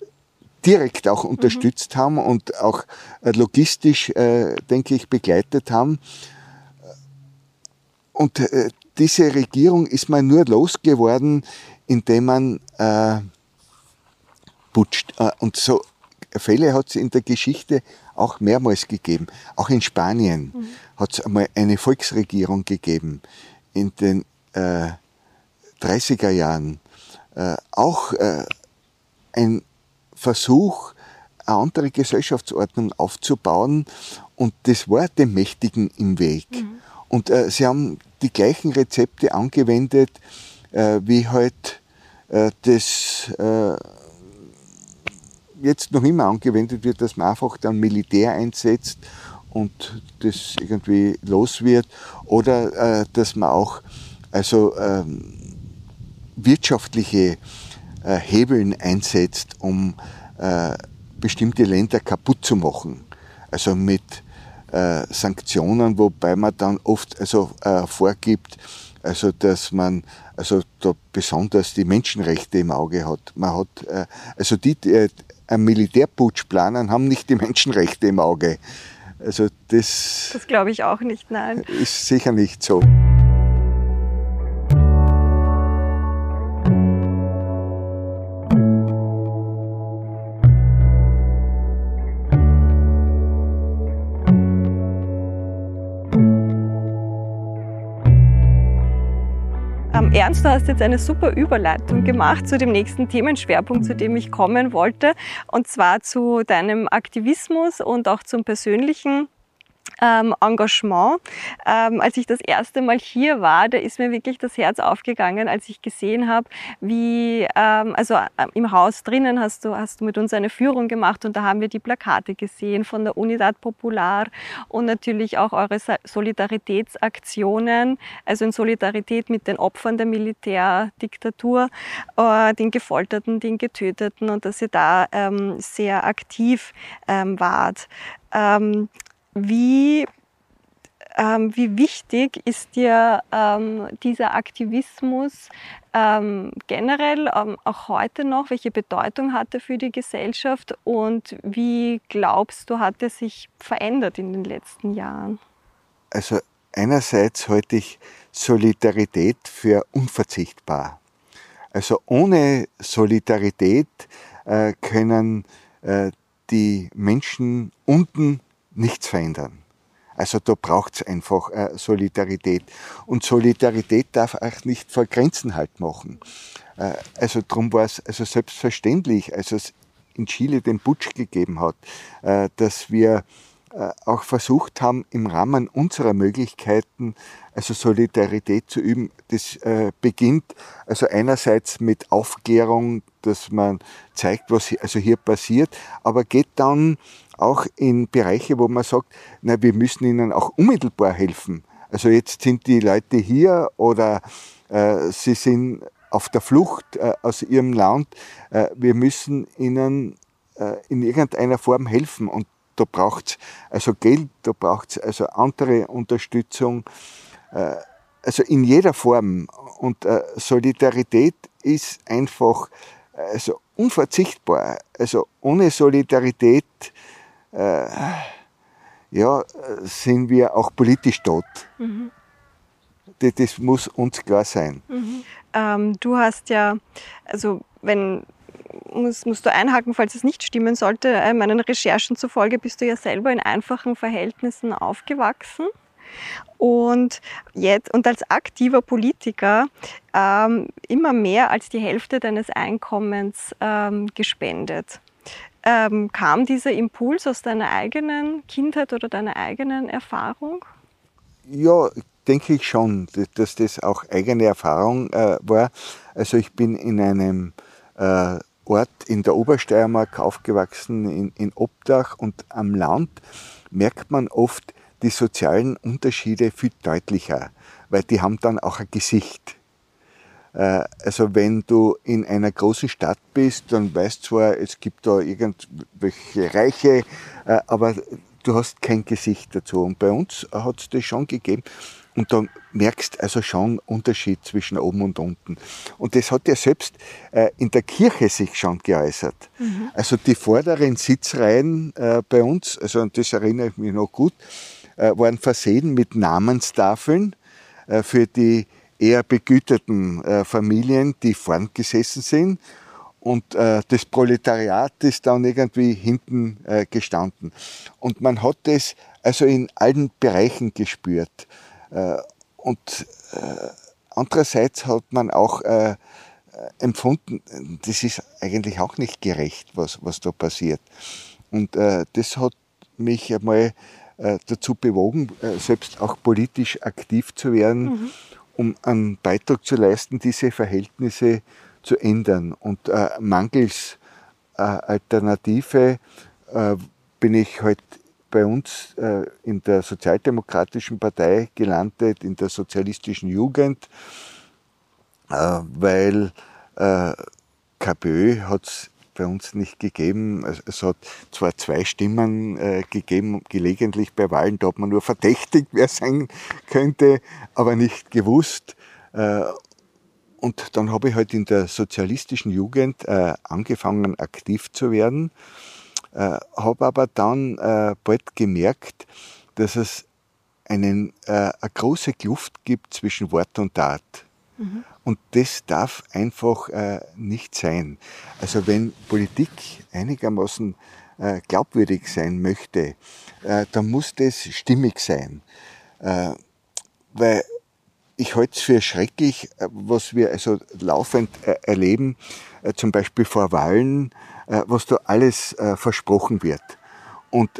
direkt auch unterstützt mhm. haben und auch logistisch, äh, denke ich, begleitet haben. Und äh, diese Regierung ist man nur losgeworden, indem man äh, putscht. Äh, und so Fälle hat es in der Geschichte auch mehrmals gegeben. Auch in Spanien mhm. hat es einmal eine Volksregierung gegeben in den äh, 30er Jahren. Äh, auch äh, ein Versuch, eine andere Gesellschaftsordnung aufzubauen und das war dem Mächtigen im Weg. Mhm. Und äh, sie haben die gleichen Rezepte angewendet, äh, wie halt äh, das äh, jetzt noch immer angewendet wird, dass man einfach dann Militär einsetzt und das irgendwie los wird. Oder äh, dass man auch also ähm, wirtschaftliche äh, Hebeln einsetzt, um bestimmte Länder kaputt zu machen. Also mit äh, Sanktionen, wobei man dann oft also äh, vorgibt, also dass man also da besonders die Menschenrechte im Auge hat. Man hat äh, also die, die äh, einen Militärputsch planen, haben nicht die Menschenrechte im Auge. Also das. Das glaube ich auch nicht, nein. Ist sicher nicht so. Ernst, du hast jetzt eine super Überleitung gemacht zu dem nächsten Themenschwerpunkt, zu dem ich kommen wollte, und zwar zu deinem Aktivismus und auch zum persönlichen ähm, Engagement. Ähm, als ich das erste Mal hier war, da ist mir wirklich das Herz aufgegangen, als ich gesehen habe, wie, ähm, also äh, im Haus drinnen hast du, hast du mit uns eine Führung gemacht und da haben wir die Plakate gesehen von der Unidad Popular und natürlich auch eure Solidaritätsaktionen, also in Solidarität mit den Opfern der Militärdiktatur, äh, den Gefolterten, den Getöteten und dass ihr da ähm, sehr aktiv ähm, wart. Ähm, wie, ähm, wie wichtig ist dir ähm, dieser Aktivismus ähm, generell, ähm, auch heute noch? Welche Bedeutung hat er für die Gesellschaft und wie glaubst du, hat er sich verändert in den letzten Jahren? Also einerseits halte ich Solidarität für unverzichtbar. Also ohne Solidarität äh, können äh, die Menschen unten nichts verändern. Also da braucht es einfach äh, Solidarität. Und Solidarität darf auch nicht vor Grenzen halt machen. Äh, also darum war es also selbstverständlich, als es in Chile den Putsch gegeben hat, äh, dass wir äh, auch versucht haben, im Rahmen unserer Möglichkeiten also Solidarität zu üben. Das äh, beginnt also einerseits mit Aufklärung, dass man zeigt, was also hier passiert, aber geht dann auch in Bereiche, wo man sagt, na, wir müssen ihnen auch unmittelbar helfen. Also jetzt sind die Leute hier oder äh, sie sind auf der Flucht äh, aus ihrem Land. Äh, wir müssen ihnen äh, in irgendeiner Form helfen und da braucht es also Geld, da braucht es also andere Unterstützung, äh, also in jeder Form. Und äh, Solidarität ist einfach also unverzichtbar. Also ohne Solidarität äh, ja, sind wir auch politisch tot. Mhm. Das, das, muss uns klar sein. Mhm. Ähm, du hast ja, also wenn muss, musst du einhaken, falls es nicht stimmen sollte. Äh, meinen Recherchen zufolge bist du ja selber in einfachen Verhältnissen aufgewachsen und jetzt und als aktiver Politiker ähm, immer mehr als die Hälfte deines Einkommens ähm, gespendet. Ähm, kam dieser Impuls aus deiner eigenen Kindheit oder deiner eigenen Erfahrung? Ja, denke ich schon, dass das auch eigene Erfahrung äh, war. Also ich bin in einem äh, Ort in der Obersteiermark aufgewachsen, in, in Obdach und am Land merkt man oft die sozialen Unterschiede viel deutlicher, weil die haben dann auch ein Gesicht. Äh, also wenn du in einer großen Stadt bist, dann weißt zwar, es gibt da irgendwelche Reiche, äh, aber du hast kein Gesicht dazu. Und bei uns hat es das schon gegeben. Und da merkst also schon Unterschied zwischen oben und unten. Und das hat ja selbst äh, in der Kirche sich schon geäußert. Mhm. Also die vorderen Sitzreihen äh, bei uns, also an das erinnere ich mich noch gut, äh, waren versehen mit Namenstafeln für die eher begüterten äh, Familien, die vorn gesessen sind. Und äh, das Proletariat ist dann irgendwie hinten äh, gestanden. Und man hat das also in allen Bereichen gespürt. Äh, und äh, andererseits hat man auch äh, empfunden, das ist eigentlich auch nicht gerecht, was, was da passiert. Und das hat mich einmal dazu bewogen, selbst auch politisch aktiv zu werden, mhm. Um einen Beitrag zu leisten, diese Verhältnisse zu ändern. Und äh, mangels äh, Alternative äh, bin ich halt bei uns äh, in der Sozialdemokratischen Partei gelandet, in der sozialistischen Jugend, äh, weil äh, KPÖ hat es bei uns nicht gegeben. Es hat zwar zwei Stimmen äh, gegeben, gelegentlich bei Wahlen, da hat man nur verdächtigt, wer sein könnte, aber nicht gewusst. Äh, und dann habe ich halt in der sozialistischen Jugend äh, angefangen, aktiv zu werden habe aber dann bald gemerkt, dass es einen, eine große Kluft gibt zwischen Wort und Tat. Mhm. Und das darf einfach äh, nicht sein. Also wenn Politik einigermaßen äh, glaubwürdig sein möchte, äh, dann muss das stimmig sein. weil ich halte es für schrecklich, was wir also laufend erleben, zum Beispiel vor Wahlen, was da alles versprochen wird. Und,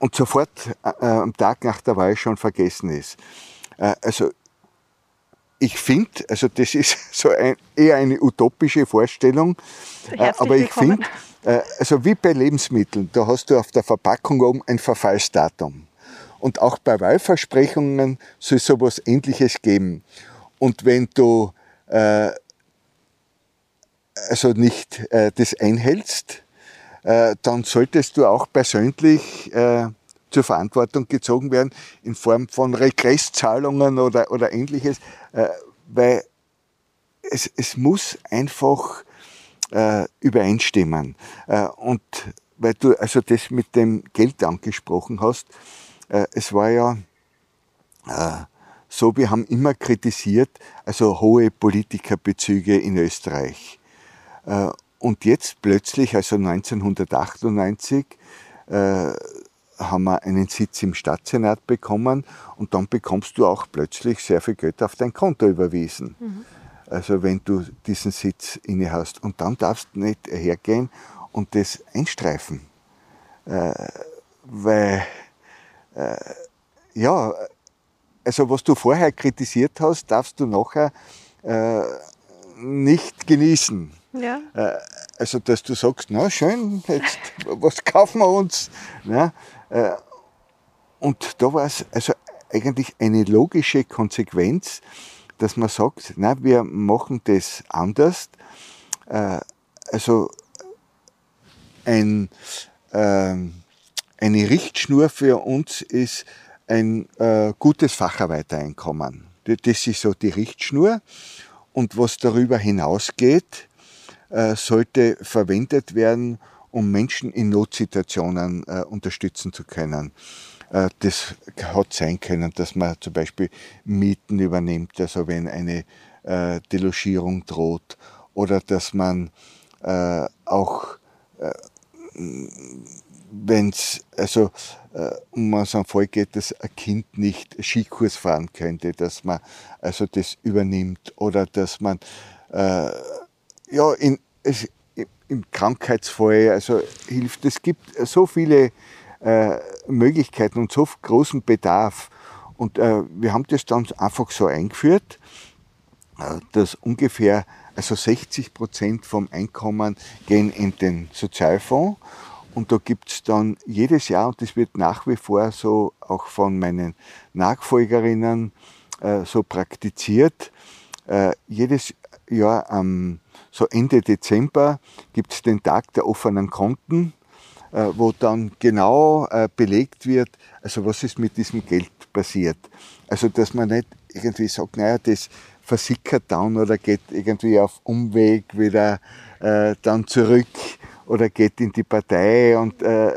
und sofort am Tag nach der Wahl schon vergessen ist. Also ich finde, also das ist so ein, eher eine utopische Vorstellung, Herzlich aber ich finde, also wie bei Lebensmitteln, da hast du auf der Verpackung oben ein Verfallsdatum. Und auch bei Wahlversprechungen soll es sowas Ähnliches geben. Und wenn du äh, also nicht äh, das einhältst, äh, dann solltest du auch persönlich äh, zur Verantwortung gezogen werden in Form von Regresszahlungen oder, oder ähnliches, äh, weil es, es muss einfach äh, übereinstimmen. Äh, und weil du also das mit dem Geld angesprochen hast, äh, es war ja äh, so, wir haben immer kritisiert, also hohe Politikerbezüge in Österreich. Äh, und jetzt plötzlich, also 1998, haben wir einen Sitz im Stadtsenat bekommen und dann bekommst du auch plötzlich sehr viel Geld auf dein Konto überwiesen. Mhm. Also wenn du diesen Sitz inne hast. Und dann darfst du nicht hergehen und das einstreifen. Äh, weil äh, ja, also was du vorher kritisiert hast, darfst du nachher äh, nicht genießen. Ja. Äh, also, dass du sagst, na schön, jetzt, was kaufen wir uns? Ja, äh, und da war es also eigentlich eine logische Konsequenz, dass man sagt, na, wir machen das anders. Äh, also ein, ähm, eine Richtschnur für uns ist ein gutes Facharbeitereinkommen. Das ist so die Richtschnur. Und was darüber hinausgeht, sollte verwendet werden, um Menschen in Notsituationen äh, unterstützen zu können. Äh, das hat sein können, dass man zum Beispiel Mieten übernimmt, also wenn eine äh, Delogierung droht, oder dass man äh, auch wenn es also äh, um so einen Fall geht, dass ein Kind nicht Skikurs fahren könnte, dass man also das übernimmt oder dass man äh, ja in, es, im Krankheitsfall also hilft. Es gibt so viele äh, Möglichkeiten und so großen Bedarf. Und äh, wir haben das dann einfach so eingeführt, äh, dass ungefähr also 60 Prozent vom Einkommen gehen in den Sozialfonds und da gibt es dann jedes Jahr, und das wird nach wie vor so auch von meinen Nachfolgerinnen äh, so praktiziert, äh, jedes Jahr am so Ende Dezember gibt es den Tag der offenen Konten, äh, wo dann genau äh, belegt wird, also was ist mit diesem Geld passiert. Also dass man nicht irgendwie sagt, naja, das versickert dann oder geht irgendwie auf Umweg wieder äh, dann zurück oder geht in die Partei und äh,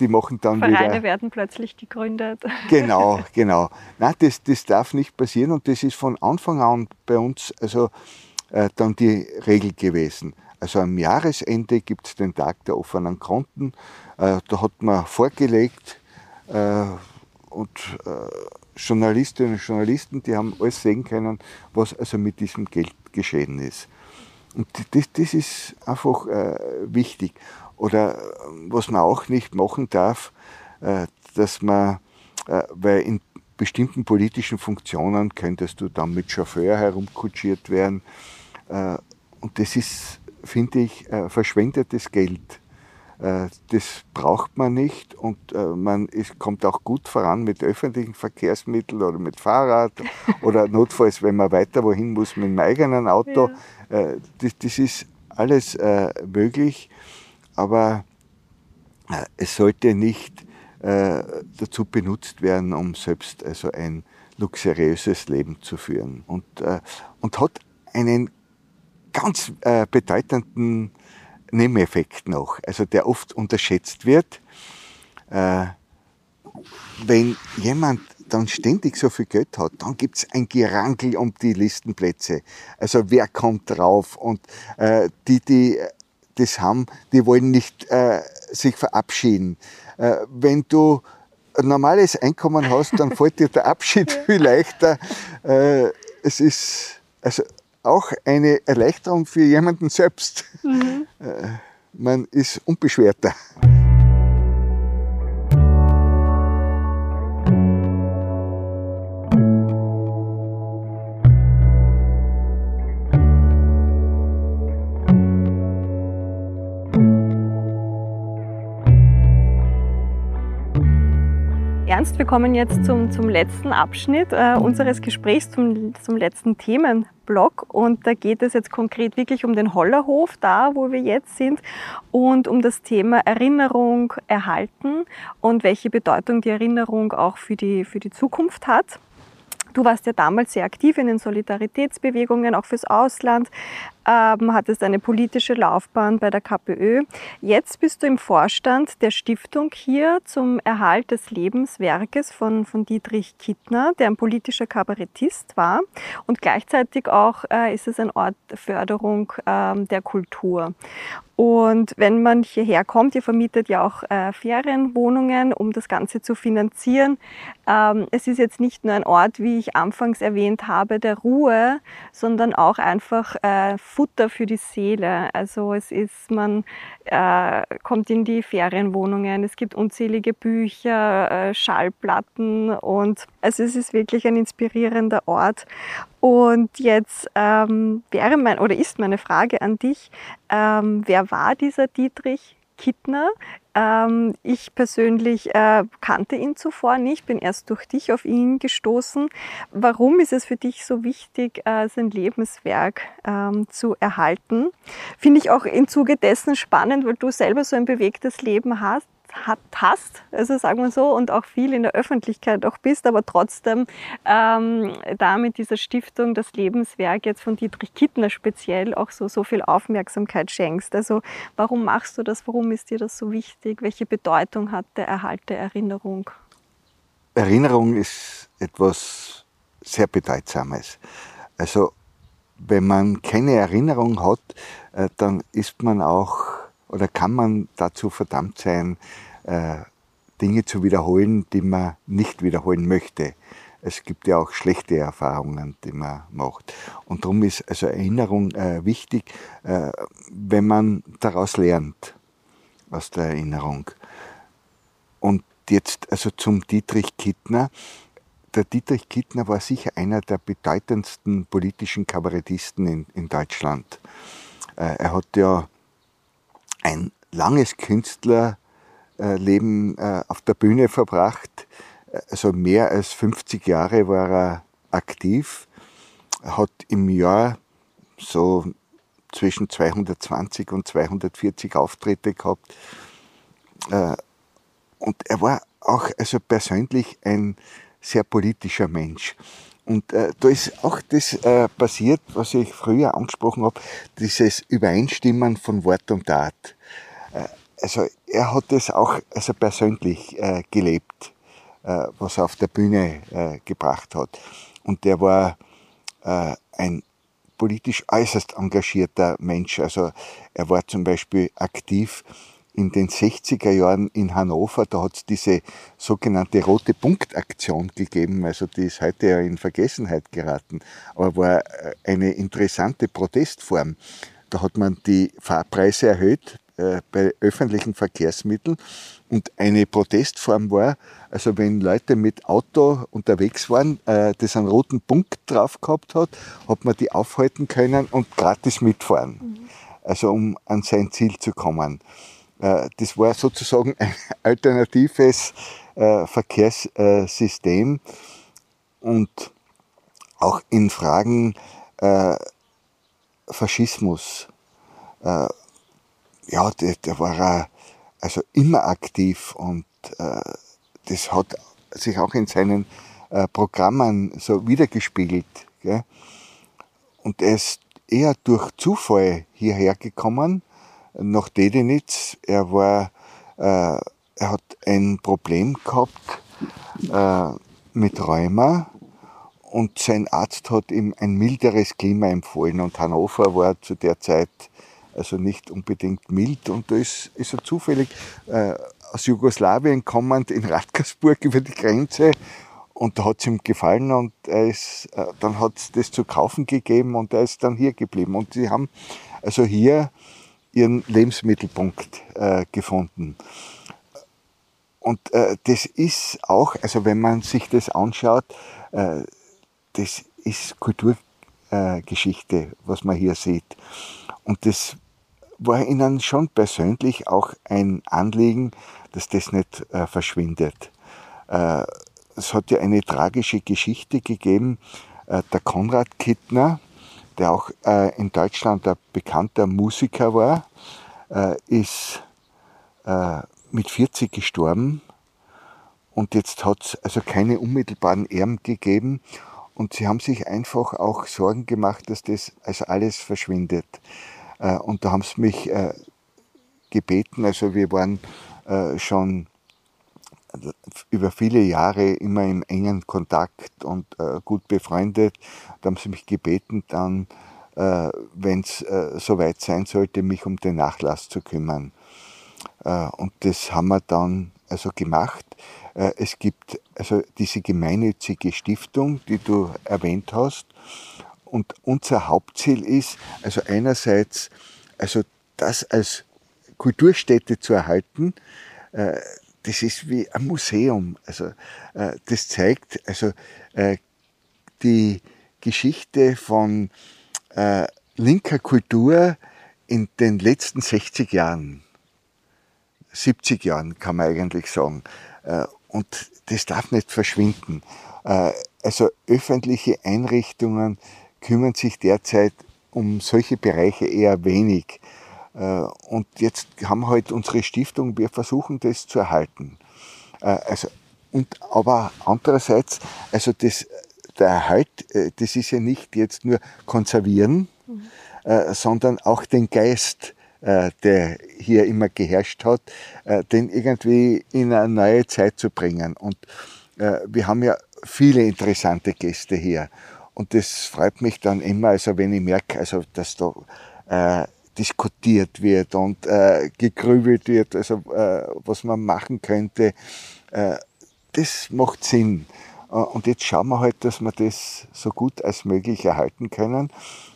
die machen dann Vereine wieder. Vereine werden plötzlich gegründet. Genau, genau. Nein, das, das darf nicht passieren und das ist von Anfang an bei uns also äh, dann die Regel gewesen. Also am Jahresende gibt es den Tag der offenen Konten. Äh, da hat man vorgelegt äh, und Journalistinnen und Journalisten, die haben alles sehen können, was also mit diesem Geld geschehen ist. Und das, das ist einfach wichtig. Oder was man auch nicht machen darf, dass man, weil in bestimmten politischen Funktionen könntest du dann mit Chauffeur herumkutschiert werden. Äh, und das ist, finde ich, äh, verschwendetes Geld. Äh, das braucht man nicht und man ist, kommt auch gut voran mit öffentlichen Verkehrsmitteln oder mit Fahrrad oder notfalls, wenn man weiter wohin muss, mit dem eigenen Auto. Ja. Das, das, ist alles möglich, aber es sollte nicht dazu benutzt werden, um selbst also ein luxuriöses Leben zu führen und, und hat einen ganz bedeutenden Nebeneffekt noch, also der oft unterschätzt wird. Äh, wenn jemand dann ständig so viel Geld hat, dann gibt es ein Gerankel um die Listenplätze. Also wer kommt drauf? Und äh, die, die das haben, die wollen nicht äh, sich verabschieden. Äh, wenn du ein normales Einkommen hast, dann fällt dir der Abschied viel leichter. Äh, es ist also auch eine Erleichterung für jemanden selbst. Mhm. Äh, man ist unbeschwerter. Ernst, wir kommen jetzt zum, zum letzten Abschnitt äh, unseres Gesprächs, zum, zum letzten Themenblock. Und da geht es jetzt konkret wirklich um den Hollerhof, da wo wir jetzt sind, und um das Thema Erinnerung erhalten und welche Bedeutung die Erinnerung auch für die, für die Zukunft hat. Du warst ja damals sehr aktiv in den Solidaritätsbewegungen, auch fürs Ausland, ähm, hattest eine politische Laufbahn bei der KPÖ. Jetzt bist du im Vorstand der Stiftung hier zum Erhalt des Lebenswerkes von, von Dietrich Kittner, der ein politischer Kabarettist war. Und gleichzeitig auch äh, ist es ein Ort der Förderung ähm, der Kultur. Und wenn man hierher kommt, ihr vermietet ja auch äh, Ferienwohnungen, um das Ganze zu finanzieren. Ähm, es ist jetzt nicht nur ein Ort, wie ich anfangs erwähnt habe, der Ruhe, sondern auch einfach äh, Futter für die Seele. Also es ist, man äh, kommt in die Ferienwohnungen, es gibt unzählige Bücher, äh, Schallplatten und also es ist wirklich ein inspirierender Ort. Und jetzt ähm, wäre mein oder ist meine Frage an dich, ähm, wer war dieser Dietrich Kittner? Ähm, ich persönlich äh, kannte ihn zuvor nicht, bin erst durch dich auf ihn gestoßen. Warum ist es für dich so wichtig, äh, sein Lebenswerk ähm, zu erhalten? Finde ich auch im Zuge dessen spannend, weil du selber so ein bewegtes Leben hast hast, also sagen wir so, und auch viel in der Öffentlichkeit auch bist, aber trotzdem ähm, da mit dieser Stiftung das Lebenswerk jetzt von Dietrich Kittner speziell auch so, so viel Aufmerksamkeit schenkst. Also warum machst du das? Warum ist dir das so wichtig? Welche Bedeutung hat der Erhalt der Erinnerung? Erinnerung ist etwas sehr Bedeutsames. Also wenn man keine Erinnerung hat, äh, dann ist man auch oder kann man dazu verdammt sein, äh, Dinge zu wiederholen, die man nicht wiederholen möchte. Es gibt ja auch schlechte Erfahrungen, die man macht. Und darum ist also Erinnerung äh, wichtig, äh, wenn man daraus lernt, aus der Erinnerung. Und jetzt also zum Dietrich Kittner. Der Dietrich Kittner war sicher einer der bedeutendsten politischen Kabarettisten in, in Deutschland. Er hat ja ein langes Künstlerleben äh, auf der Bühne verbracht. Also mehr als 50 Jahre war er aktiv, hat im Jahr so zwischen 220 und 240 Auftritte gehabt. Äh, und er war auch also persönlich ein sehr politischer Mensch. Und äh, da ist auch das äh, passiert, was ich früher angesprochen habe, dieses Übereinstimmen von Wort und Tat. Äh, also er hat das auch also persönlich äh, gelebt, äh, was er auf der Bühne äh, gebracht hat. Und der war äh, ein politisch äußerst engagierter Mensch. Also er war zum Beispiel aktiv in den 60er Jahren in Hannover, da hat es diese sogenannte Rote Punktaktion gegeben, also die ist heute ja in Vergessenheit geraten, aber war äh, eine interessante Protestform. Da hat man die Fahrpreise erhöht äh, bei öffentlichen Verkehrsmitteln und eine Protestform war, also wenn Leute mit Auto unterwegs waren, äh, das einen roten Punkt drauf gehabt hat, hat man die aufhalten können und gratis mitfahren. Mhm. Also um an sein Ziel zu kommen. Äh, das war sozusagen ein alternatives äh, Verkehrssystem und auch in Fragen äh, Faschismus. Ja, der, der war also immer aktiv und das hat sich auch in seinen Programmen so wiedergespiegelt. Und er ist eher durch Zufall hierher gekommen nach Dedenitz. Er war, äh, er hat ein Problem gehabt äh, mit Rheuma und sein Arzt hat ihm ein milderes Klima empfohlen und Hannover war zu der Zeit also nicht unbedingt mild und da ist, ist er zufällig äh, aus Jugoslawien kommend in Radkersburg über die Grenze und da hat es ihm gefallen und er ist, äh, dann hat es das zu kaufen gegeben und er ist dann hier geblieben. Und sie haben also hier ihren Lebensmittelpunkt äh, gefunden. Und äh, das ist auch, also wenn man sich das anschaut, äh, das ist Kulturgeschichte, äh, was man hier sieht. Und das war ihnen schon persönlich auch ein Anliegen, dass das nicht äh, verschwindet. Äh, es hat ja eine tragische Geschichte gegeben. Der Konrad Kittner, der auch äh, in Deutschland ein bekannter Musiker war, äh, ist äh, mit 40 gestorben. Und jetzt hat es also keine unmittelbaren Erben gegeben. Und sie haben sich einfach auch Sorgen gemacht, dass das also alles verschwindet. Äh, und da haben sie mich äh, gebeten, also wir waren äh, schon über viele Jahre immer im engen Kontakt und gut befreundet. Da haben sie mich gebeten, dann, wenn es soweit sein sollte, mich um den Nachlass zu kümmern. und das haben wir dann also gemacht. es gibt also diese gemeinnützige Stiftung, die du erwähnt hast, und unser Hauptziel ist, also einerseits, also das als Kulturstätte zu erhalten, äh, das ist wie ein Museum. Also äh, das zeigt also äh, die Geschichte von linker Kultur in den letzten 60 Jahren, 70 Jahren kann man eigentlich sagen. Und das darf nicht verschwinden. Also öffentliche Einrichtungen kümmern sich derzeit um solche Bereiche eher wenig. Äh, und jetzt haben halt unsere Stiftung, wir versuchen das zu erhalten. Äh, also, und, aber andererseits, also das, der Erhalt, äh, das ist ja nicht jetzt nur konservieren, mhm. sondern auch den Geist, der hier immer geherrscht hat, den irgendwie in eine neue Zeit zu bringen. Und wir haben ja viele interessante Gäste hier. Und das freut mich dann immer, also wenn ich merke, also, dass da äh, diskutiert wird und äh, gegrübelt wird, also äh, was man machen könnte. Äh, das macht Sinn. Äh, und jetzt schauen wir halt, dass wir das so gut als möglich erhalten können.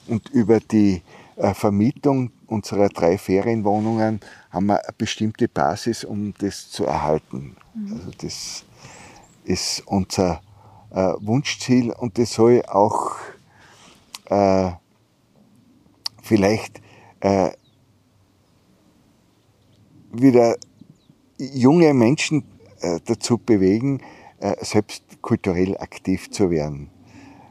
Und über die äh, Vermietung unserer drei Ferienwohnungen haben wir eine bestimmte Basis, um das zu erhalten. Mhm. Also das ist unser äh, Wunschziel und das soll auch äh, vielleicht äh, wieder junge Menschen äh, dazu bewegen, äh, selbst kulturell aktiv zu werden.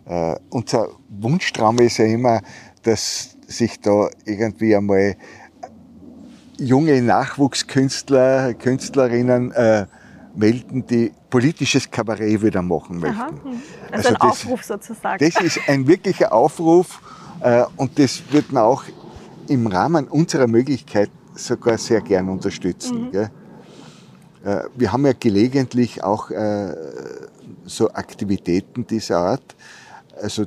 Äh, unser Wunschtraum ist ja immer, dass sich da irgendwie einmal junge Nachwuchskünstler, Künstlerinnen äh, melden, die politisches Kabarett wieder machen möchten. Aha, hm. also, also, ein das, Aufruf sozusagen. Das ist ein wirklicher Aufruf äh, und das wird man auch im Rahmen unserer Möglichkeit sogar sehr gern unterstützen. Mhm. Äh, wir haben ja gelegentlich auch äh, so Aktivitäten dieser Art. Also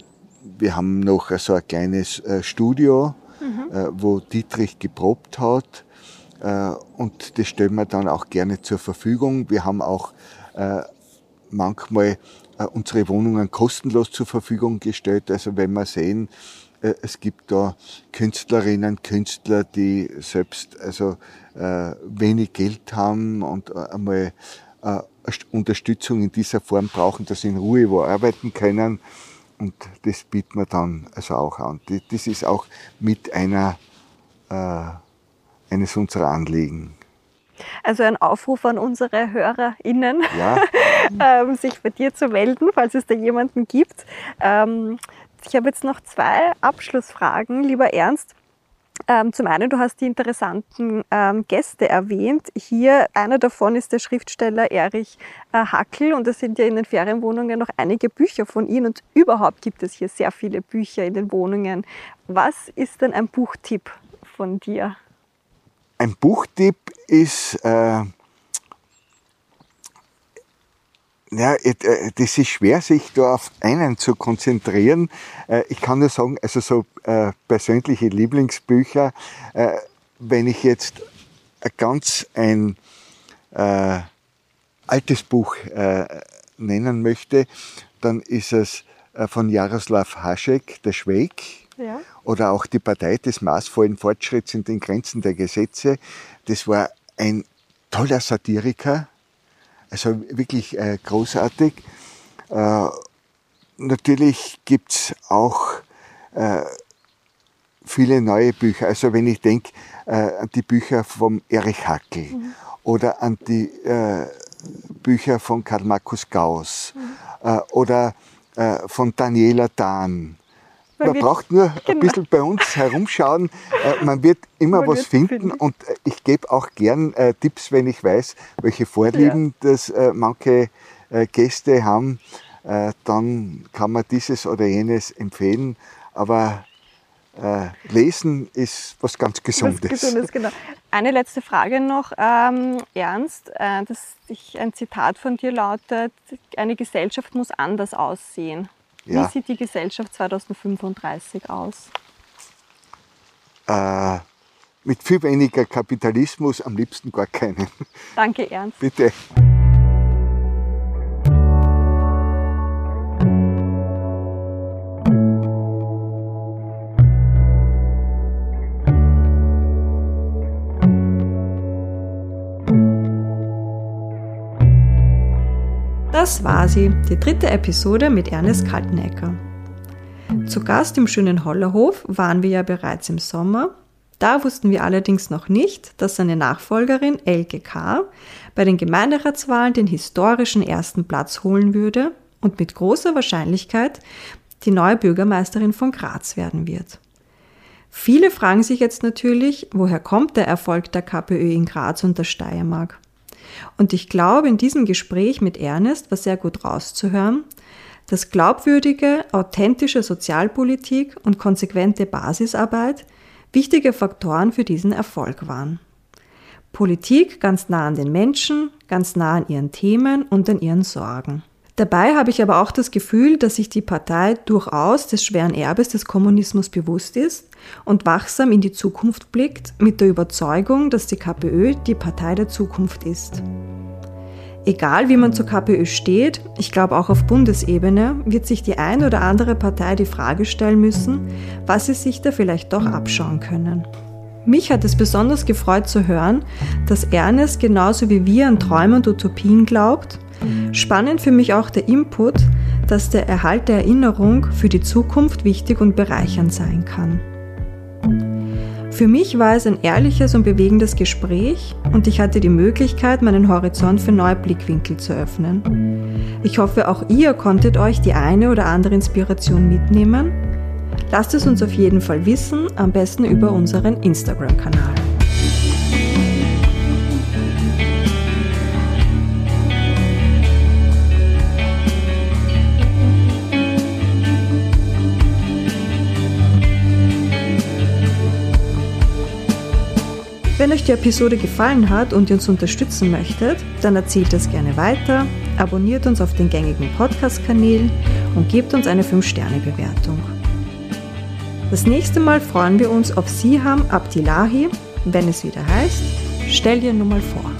wir haben noch so ein kleines äh, Studio, mhm. Äh, wo Dietrich geprobt hat äh, und das stellen wir dann auch gerne zur Verfügung. Wir haben auch äh, manchmal äh, unsere Wohnungen kostenlos zur Verfügung gestellt. Also wenn wir sehen, es gibt da Künstlerinnen, Künstler, die selbst also wenig Geld haben und einmal Unterstützung in dieser Form brauchen, dass sie in Ruhe wo arbeiten können. Und das bieten wir dann also auch an. Das ist auch mit einer eines unserer Anliegen. Also ein Aufruf an unsere HörerInnen, ja. ähm, sich bei dir zu melden, falls es da jemanden gibt. Ähm, ich habe jetzt noch zwei Abschlussfragen, lieber Ernst. Ähm, zum einen, du hast die interessanten ähm, Gäste erwähnt. Hier, einer davon ist der Schriftsteller Erich äh, Hackel und es sind ja in den Ferienwohnungen noch einige Bücher von ihm und überhaupt gibt es hier sehr viele Bücher in den Wohnungen. Was ist denn ein Buchtipp von dir? Ein Buchtipp ist, äh, ja, äh, das ist schwer, sich da auf einen zu konzentrieren. Äh, ich kann nur sagen, also so äh, persönliche Lieblingsbücher, wenn ich jetzt ganz ein äh, altes Buch äh, nennen möchte, dann ist es äh, von Jaroslav Hašek, Der Schweig. Ja. Oder auch die Partei des maßvollen Fortschritts in den Grenzen der Gesetze. Das war ein toller Satiriker, also wirklich äh, großartig. Äh, natürlich gibt es auch äh, viele neue Bücher. Also wenn ich denke äh, an die Bücher von Erich Hackel mhm. oder an die äh, Bücher von Karl Markus Gauss mhm. äh, oder von Daniela Dahn. Man, man braucht nur genau. ein bisschen bei uns herumschauen. Äh, man wird immer man was wird finden, finden, und äh, ich gebe auch gern äh, Tipps, wenn ich weiß, welche Vorlieben ja. das manche Gäste haben. dann kann man dieses oder jenes empfehlen. Aber äh, Lesen ist was ganz Gesundes. Was Gesundes genau. Eine letzte Frage noch, ähm, Ernst. Äh, das, ich, ein Zitat von dir lautet, eine Gesellschaft muss anders aussehen. Ja. Wie sieht die Gesellschaft 2035 aus? Äh, mit viel weniger Kapitalismus, am liebsten gar keinen. Danke, Ernst. Bitte. Das war sie, die dritte Episode mit Ernest Kaltenecker. Zu Gast im schönen Hollerhof waren wir ja bereits im Sommer. Da wussten wir allerdings noch nicht, dass seine Nachfolgerin Elke K. bei den Gemeinderatswahlen den historischen ersten Platz holen würde und mit großer Wahrscheinlichkeit die neue Bürgermeisterin von Graz werden wird. Viele fragen sich jetzt natürlich, woher kommt der Erfolg der KPÖ in Graz und der Steiermark? Und ich glaube, in diesem Gespräch mit Ernest war sehr gut rauszuhören, dass glaubwürdige, authentische Sozialpolitik und konsequente Basisarbeit wichtige Faktoren für diesen Erfolg waren. Politik ganz nah an den Menschen, ganz nah an ihren Themen und an ihren Sorgen. Dabei habe ich aber auch das Gefühl, dass sich die Partei durchaus des schweren Erbes des Kommunismus bewusst ist und wachsam in die Zukunft blickt, mit der Überzeugung, dass die KPÖ die Partei der Zukunft ist. Egal wie man zur KPÖ steht, ich glaube auch auf Bundesebene, wird sich die ein oder andere Partei die Frage stellen müssen, was sie sich da vielleicht doch abschauen können. Mich hat es besonders gefreut zu hören, dass Ernest genauso wie wir an Träume und Utopien glaubt Spannend für mich auch der Input, dass der Erhalt der Erinnerung für die Zukunft wichtig und bereichernd sein kann. Für mich war es ein ehrliches und bewegendes Gespräch und ich hatte die Möglichkeit, meinen Horizont für neue Blickwinkel zu öffnen. Ich hoffe, auch ihr konntet euch die eine oder andere Inspiration mitnehmen. Lasst es uns auf jeden Fall wissen, am besten über unseren Instagram-Kanal. Wenn euch die Episode gefallen hat und ihr uns unterstützen möchtet, dann erzählt es gerne weiter, abonniert uns auf den gängigen Podcast-Kanälen und gebt uns eine 5-Sterne-Bewertung. Das nächste Mal freuen wir uns auf Siham Abdilahi, wenn es wieder heißt, stell dir nur mal vor.